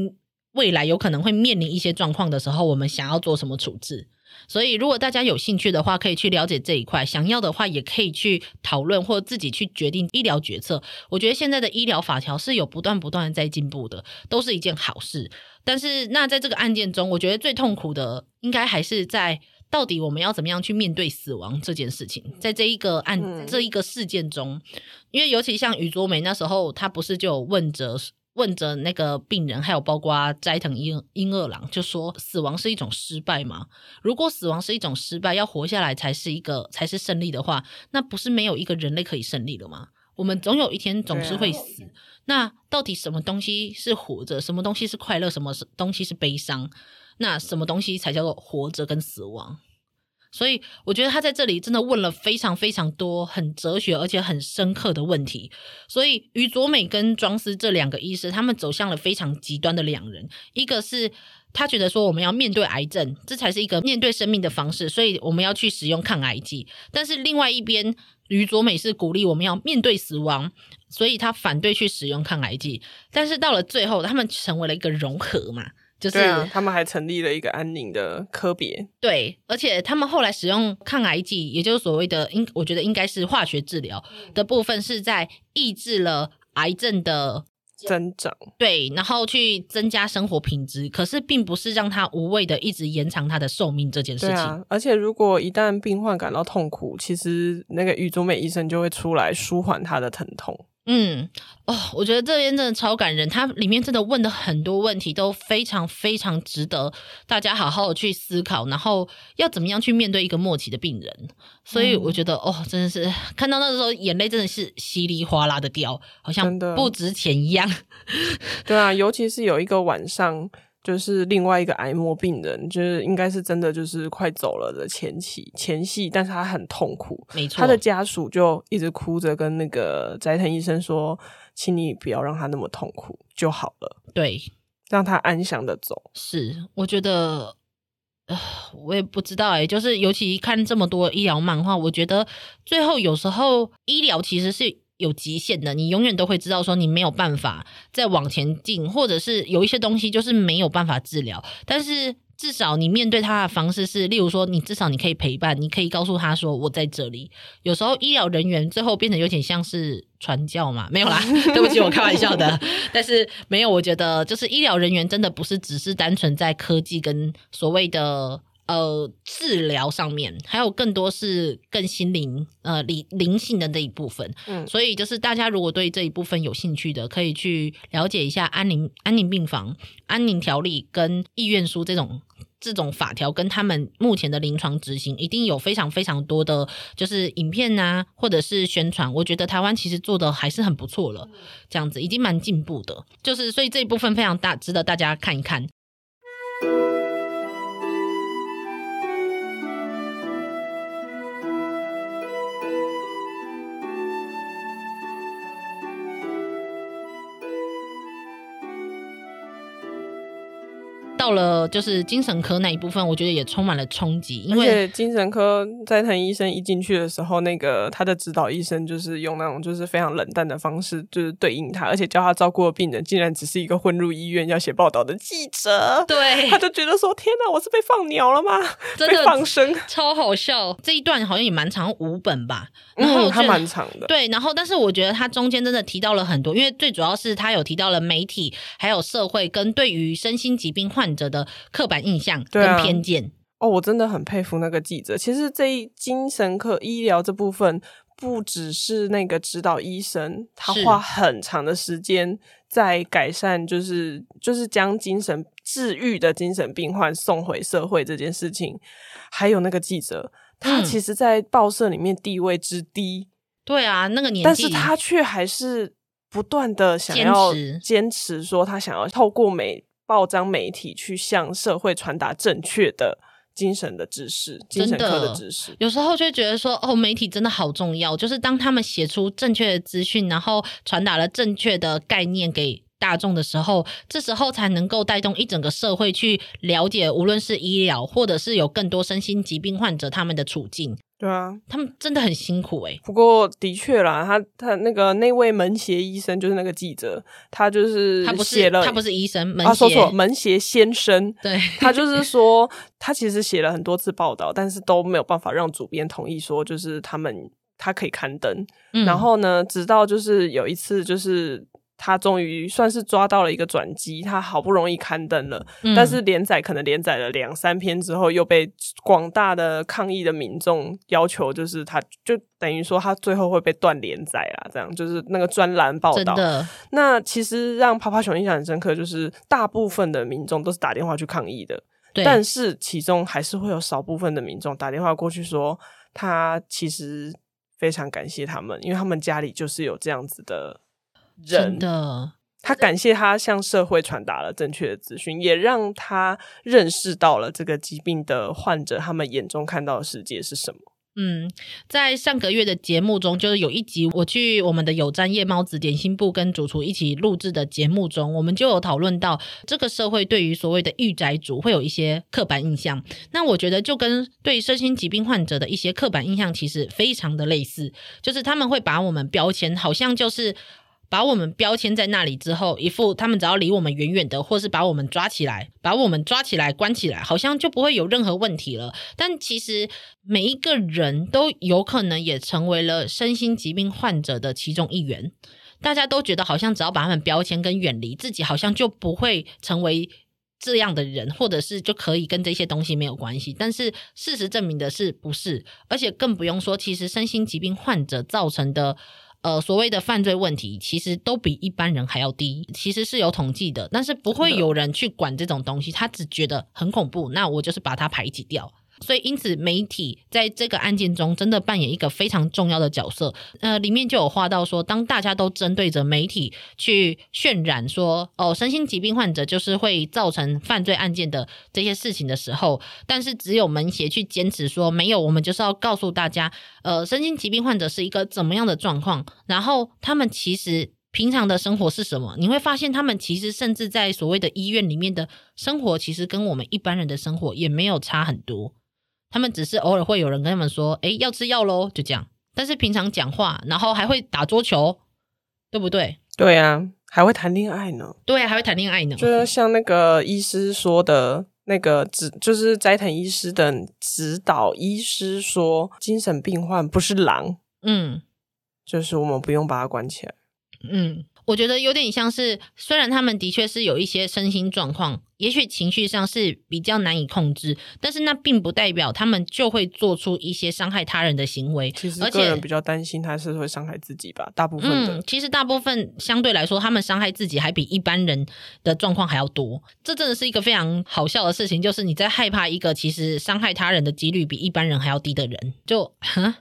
未来有可能会面临一些状况的时候，我们想要做什么处置。所以，如果大家有兴趣的话，可以去了解这一块；想要的话，也可以去讨论或自己去决定医疗决策。我觉得现在的医疗法条是有不断不断在进步的，都是一件好事。但是，那在这个案件中，我觉得最痛苦的，应该还是在到底我们要怎么样去面对死亡这件事情。在这一个案、嗯、这一个事件中，因为尤其像宇卓美那时候，他不是就有问着。问着那个病人，还有包括斋藤英英二郎，就说死亡是一种失败吗？如果死亡是一种失败，要活下来才是一个才是胜利的话，那不是没有一个人类可以胜利了吗？我们总有一天总是会死。那到底什么东西是活着？什么东西是快乐？什么东西是悲伤？那什么东西才叫做活着跟死亡？所以我觉得他在这里真的问了非常非常多很哲学而且很深刻的问题。所以于佐美跟庄司这两个医师，他们走向了非常极端的两人。一个是他觉得说我们要面对癌症，这才是一个面对生命的方式，所以我们要去使用抗癌剂。但是另外一边，于佐美是鼓励我们要面对死亡，所以他反对去使用抗癌剂。但是到了最后，他们成为了一个融合嘛。就是、啊、他们还成立了一个安宁的科别，对，而且他们后来使用抗癌剂，也就是所谓的应，我觉得应该是化学治疗的部分，是在抑制了癌症的增长，对，然后去增加生活品质，可是并不是让他无谓的一直延长他的寿命这件事情。啊，而且如果一旦病患感到痛苦，其实那个宇佐美医生就会出来舒缓他的疼痛。嗯，哦，我觉得这边真的超感人，它里面真的问的很多问题都非常非常值得大家好好的去思考，然后要怎么样去面对一个末期的病人。所以我觉得，嗯、哦，真的是看到那个时候眼泪真的是稀里哗啦的掉，好像不值钱一样。对啊，尤其是有一个晚上。就是另外一个癌末病人，就是应该是真的就是快走了的前期前戏，但是他很痛苦，没错，他的家属就一直哭着跟那个斋藤医生说：“请你不要让他那么痛苦就好了，对，让他安详的走。”是，我觉得，呃，我也不知道哎，就是尤其看这么多医疗漫画，我觉得最后有时候医疗其实是。有极限的，你永远都会知道说你没有办法再往前进，或者是有一些东西就是没有办法治疗。但是至少你面对他的方式是，例如说你至少你可以陪伴，你可以告诉他说我在这里。有时候医疗人员最后变得有点像是传教嘛，没有啦，对不起，我开玩笑的。但是没有，我觉得就是医疗人员真的不是只是单纯在科技跟所谓的。呃，治疗上面还有更多是更心灵呃灵灵性的那一部分，嗯，所以就是大家如果对这一部分有兴趣的，可以去了解一下安宁安宁病房、安宁条例跟意愿书这种这种法条，跟他们目前的临床执行，一定有非常非常多的，就是影片啊，或者是宣传。我觉得台湾其实做的还是很不错了，这样子已经蛮进步的，就是所以这一部分非常大，值得大家看一看。到了就是精神科那一部分，我觉得也充满了冲击，因为精神科斋藤医生一进去的时候，那个他的指导医生就是用那种就是非常冷淡的方式，就是对应他，而且叫他照顾的病人竟然只是一个混入医院要写报道的记者，对，他就觉得说天哪，我是被放鸟了吗？真的 放生，超好笑。这一段好像也蛮长，五本吧，然后他蛮长的，对，然后但是我觉得他中间真的提到了很多，因为最主要是他有提到了媒体还有社会跟对于身心疾病患者的刻板印象跟偏见。啊、哦，我真的很佩服那个记者。其实这一精神科医疗这部分，不只是那个指导医生，他花很长的时间在改善，就是就是将精神治愈的精神病患送回社会这件事情。还有那个记者，他其实，在报社里面地位之低。嗯、对啊，那个年纪，但是他却还是不断的想要坚持说，他想要透过美。报章媒体去向社会传达正确的精神的知识，精神科的知识。有时候就会觉得说，哦，媒体真的好重要。就是当他们写出正确的资讯，然后传达了正确的概念给大众的时候，这时候才能够带动一整个社会去了解，无论是医疗，或者是有更多身心疾病患者他们的处境。对啊，他们真的很辛苦哎、欸。不过的确啦，他他那个那位门胁医生就是那个记者，他就是他不写了，他不是医生，门啊，说错，门胁先生。对，他就是说，他其实写了很多次报道，但是都没有办法让主编同意说，就是他们他可以刊登。嗯、然后呢，直到就是有一次，就是。他终于算是抓到了一个转机，他好不容易刊登了，嗯、但是连载可能连载了两三篇之后，又被广大的抗议的民众要求，就是他就等于说他最后会被断连载啦，这样就是那个专栏报道。的那其实让趴趴熊印象很深刻，就是大部分的民众都是打电话去抗议的，但是其中还是会有少部分的民众打电话过去说，他其实非常感谢他们，因为他们家里就是有这样子的。人真的，他感谢他向社会传达了正确的资讯，也让他认识到了这个疾病的患者他们眼中看到的世界是什么。嗯，在上个月的节目中，就是有一集我去我们的有站夜猫子点心部跟主厨一起录制的节目中，我们就有讨论到这个社会对于所谓的御宅族会有一些刻板印象。那我觉得就跟对身心疾病患者的一些刻板印象其实非常的类似，就是他们会把我们标签，好像就是。把我们标签在那里之后，一副他们只要离我们远远的，或是把我们抓起来，把我们抓起来关起来，好像就不会有任何问题了。但其实每一个人都有可能也成为了身心疾病患者的其中一员。大家都觉得好像只要把他们标签跟远离自己，好像就不会成为这样的人，或者是就可以跟这些东西没有关系。但是事实证明的是不是，而且更不用说，其实身心疾病患者造成的。呃，所谓的犯罪问题，其实都比一般人还要低，其实是有统计的，但是不会有人去管这种东西，他只觉得很恐怖，那我就是把它排挤掉。所以，因此媒体在这个案件中真的扮演一个非常重要的角色。呃，里面就有画到说，当大家都针对着媒体去渲染说，哦，身心疾病患者就是会造成犯罪案件的这些事情的时候，但是只有门协去坚持说，没有，我们就是要告诉大家，呃，身心疾病患者是一个怎么样的状况，然后他们其实平常的生活是什么？你会发现，他们其实甚至在所谓的医院里面的生活，其实跟我们一般人的生活也没有差很多。他们只是偶尔会有人跟他们说：“哎，要吃药喽。”就这样。但是平常讲话，然后还会打桌球，对不对？对啊，还会谈恋爱呢。对啊，还会谈恋爱呢。就是像那个医师说的，那个指就是斋藤医师的指导医师说，精神病患不是狼。嗯，就是我们不用把它关起来。嗯。我觉得有点像是，虽然他们的确是有一些身心状况，也许情绪上是比较难以控制，但是那并不代表他们就会做出一些伤害他人的行为。其实个人比较担心他是会伤害自己吧，大部分的。嗯，其实大部分相对来说，他们伤害自己还比一般人的状况还要多。这真的是一个非常好笑的事情，就是你在害怕一个其实伤害他人的几率比一般人还要低的人，就哈。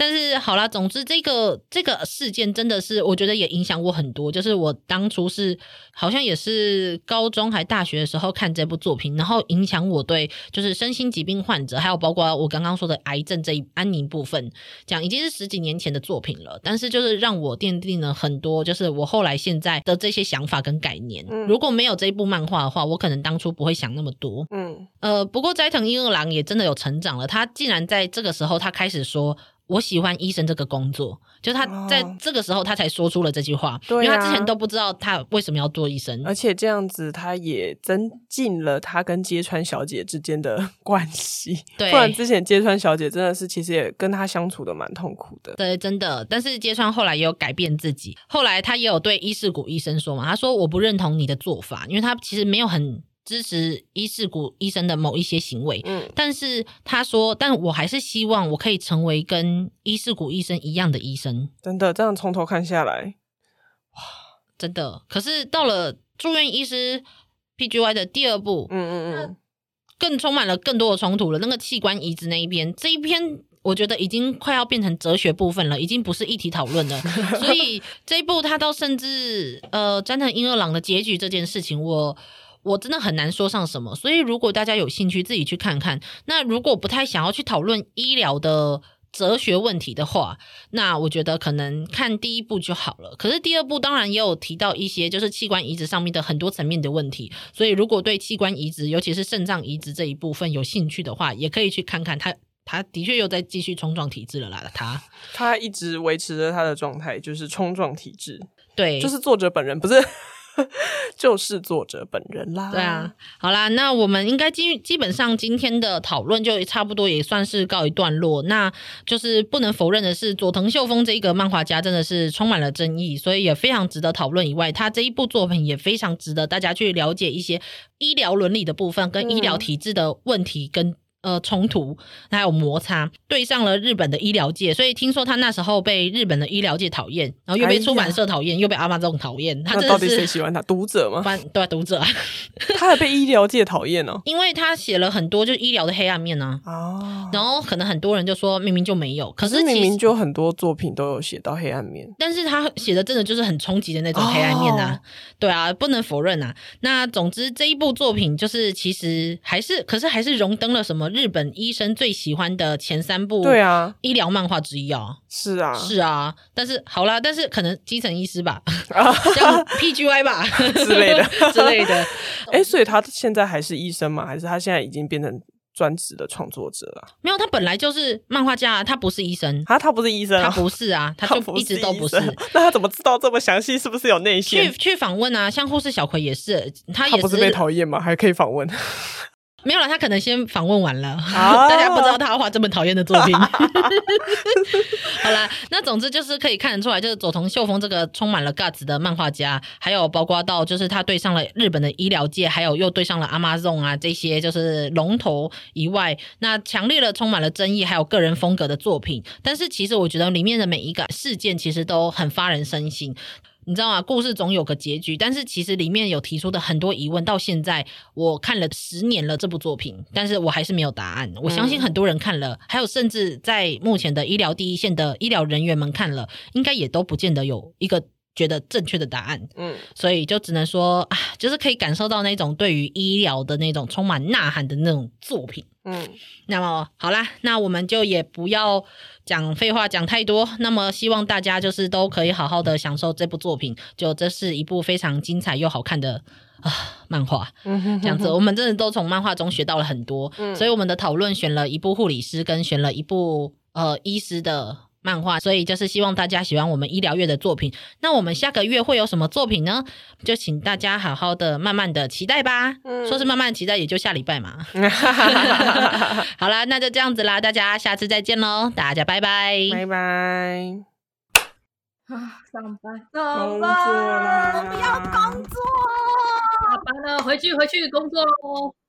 但是好啦，总之这个这个事件真的是，我觉得也影响我很多。就是我当初是好像也是高中还大学的时候看这部作品，然后影响我对就是身心疾病患者，还有包括我刚刚说的癌症这一安宁部分，讲已经是十几年前的作品了。但是就是让我奠定了很多，就是我后来现在的这些想法跟概念。嗯，如果没有这一部漫画的话，我可能当初不会想那么多。嗯，呃，不过斋藤英二郎也真的有成长了。他竟然在这个时候，他开始说。我喜欢医生这个工作，就他在这个时候他才说出了这句话，哦、因为他之前都不知道他为什么要做医生，而且这样子他也增进了他跟揭川小姐之间的 关系。对，不然之前揭川小姐真的是其实也跟他相处的蛮痛苦的。对，真的。但是揭川后来也有改变自己，后来他也有对伊势谷医生说嘛，他说我不认同你的做法，因为他其实没有很。支持伊势谷医生的某一些行为，嗯，但是他说，但我还是希望我可以成为跟伊势谷医生一样的医生。真的，这样从头看下来，哇，真的。可是到了住院医师 PGY 的第二部，嗯嗯嗯，更充满了更多的冲突了。那个器官移植那一边，这一篇我觉得已经快要变成哲学部分了，已经不是议题讨论了。所以这一部他到甚至呃，詹藤英二郎的结局这件事情，我。我真的很难说上什么，所以如果大家有兴趣，自己去看看。那如果不太想要去讨论医疗的哲学问题的话，那我觉得可能看第一部就好了。可是第二部当然也有提到一些就是器官移植上面的很多层面的问题，所以如果对器官移植，尤其是肾脏移植这一部分有兴趣的话，也可以去看看他他的确又在继续冲撞体制了啦。他他一直维持着他的状态，就是冲撞体制。对，就是作者本人，不是。就是 作者本人啦。对啊，好啦，那我们应该基基本上今天的讨论就差不多也算是告一段落。那就是不能否认的是，佐藤秀峰这一个漫画家真的是充满了争议，所以也非常值得讨论。以外，他这一部作品也非常值得大家去了解一些医疗伦理的部分跟医疗体制的问题跟。呃，冲突还有摩擦，对上了日本的医疗界，所以听说他那时候被日本的医疗界讨厌，然后又被出版社讨厌，哎、又被阿妈这种讨厌。他真的到底谁喜欢他？读者吗？对，读者。他还被医疗界讨厌哦，因为他写了很多就是医疗的黑暗面呢、啊。哦。然后可能很多人就说明明就没有，可是，可是明明就很多作品都有写到黑暗面，但是他写的真的就是很冲击的那种黑暗面啊。哦、对啊，不能否认啊。那总之这一部作品就是其实还是，可是还是荣登了什么日本医生。最喜欢的前三部对啊，医疗漫画之一啊，是啊，是啊，但是好啦，但是可能基层医师吧，像 PGY 吧之类的之类的，哎、欸，所以他现在还是医生吗？还是他现在已经变成专职的创作者了？没有，他本来就是漫画家，他不是医生啊，他不是医生，他不是啊，他就一直都不是。那他怎么知道这么详细？是不是有内线？去去访问啊，像护士小葵也是，他也是他不是被讨厌吗？还可以访问。没有了，他可能先访问完了，啊、大家不知道他画这么讨厌的作品。好啦，那总之就是可以看得出来，就是佐藤秀峰这个充满了 guts 的漫画家，还有包括到就是他对上了日本的医疗界，还有又对上了 Amazon 啊这些就是龙头以外，那强烈的充满了争议，还有个人风格的作品。但是其实我觉得里面的每一个事件其实都很发人深省。你知道吗？故事总有个结局，但是其实里面有提出的很多疑问，到现在我看了十年了这部作品，但是我还是没有答案。我相信很多人看了，嗯、还有甚至在目前的医疗第一线的医疗人员们看了，应该也都不见得有一个觉得正确的答案。嗯，所以就只能说啊，就是可以感受到那种对于医疗的那种充满呐喊的那种作品。嗯，那么好啦，那我们就也不要讲废话讲太多。那么希望大家就是都可以好好的享受这部作品。就这是一部非常精彩又好看的啊漫画。嗯哼哼，这样子，我们真的都从漫画中学到了很多。嗯，所以我们的讨论选了一部护理师，跟选了一部呃医师的。漫画，所以就是希望大家喜欢我们医疗月的作品。那我们下个月会有什么作品呢？就请大家好好的、慢慢的期待吧。嗯，说是慢慢期待，也就下礼拜嘛。好啦，那就这样子啦，大家下次再见喽，大家拜拜，拜拜。啊，上班，上班，我不要工作，下班了，回去，回去工作喽。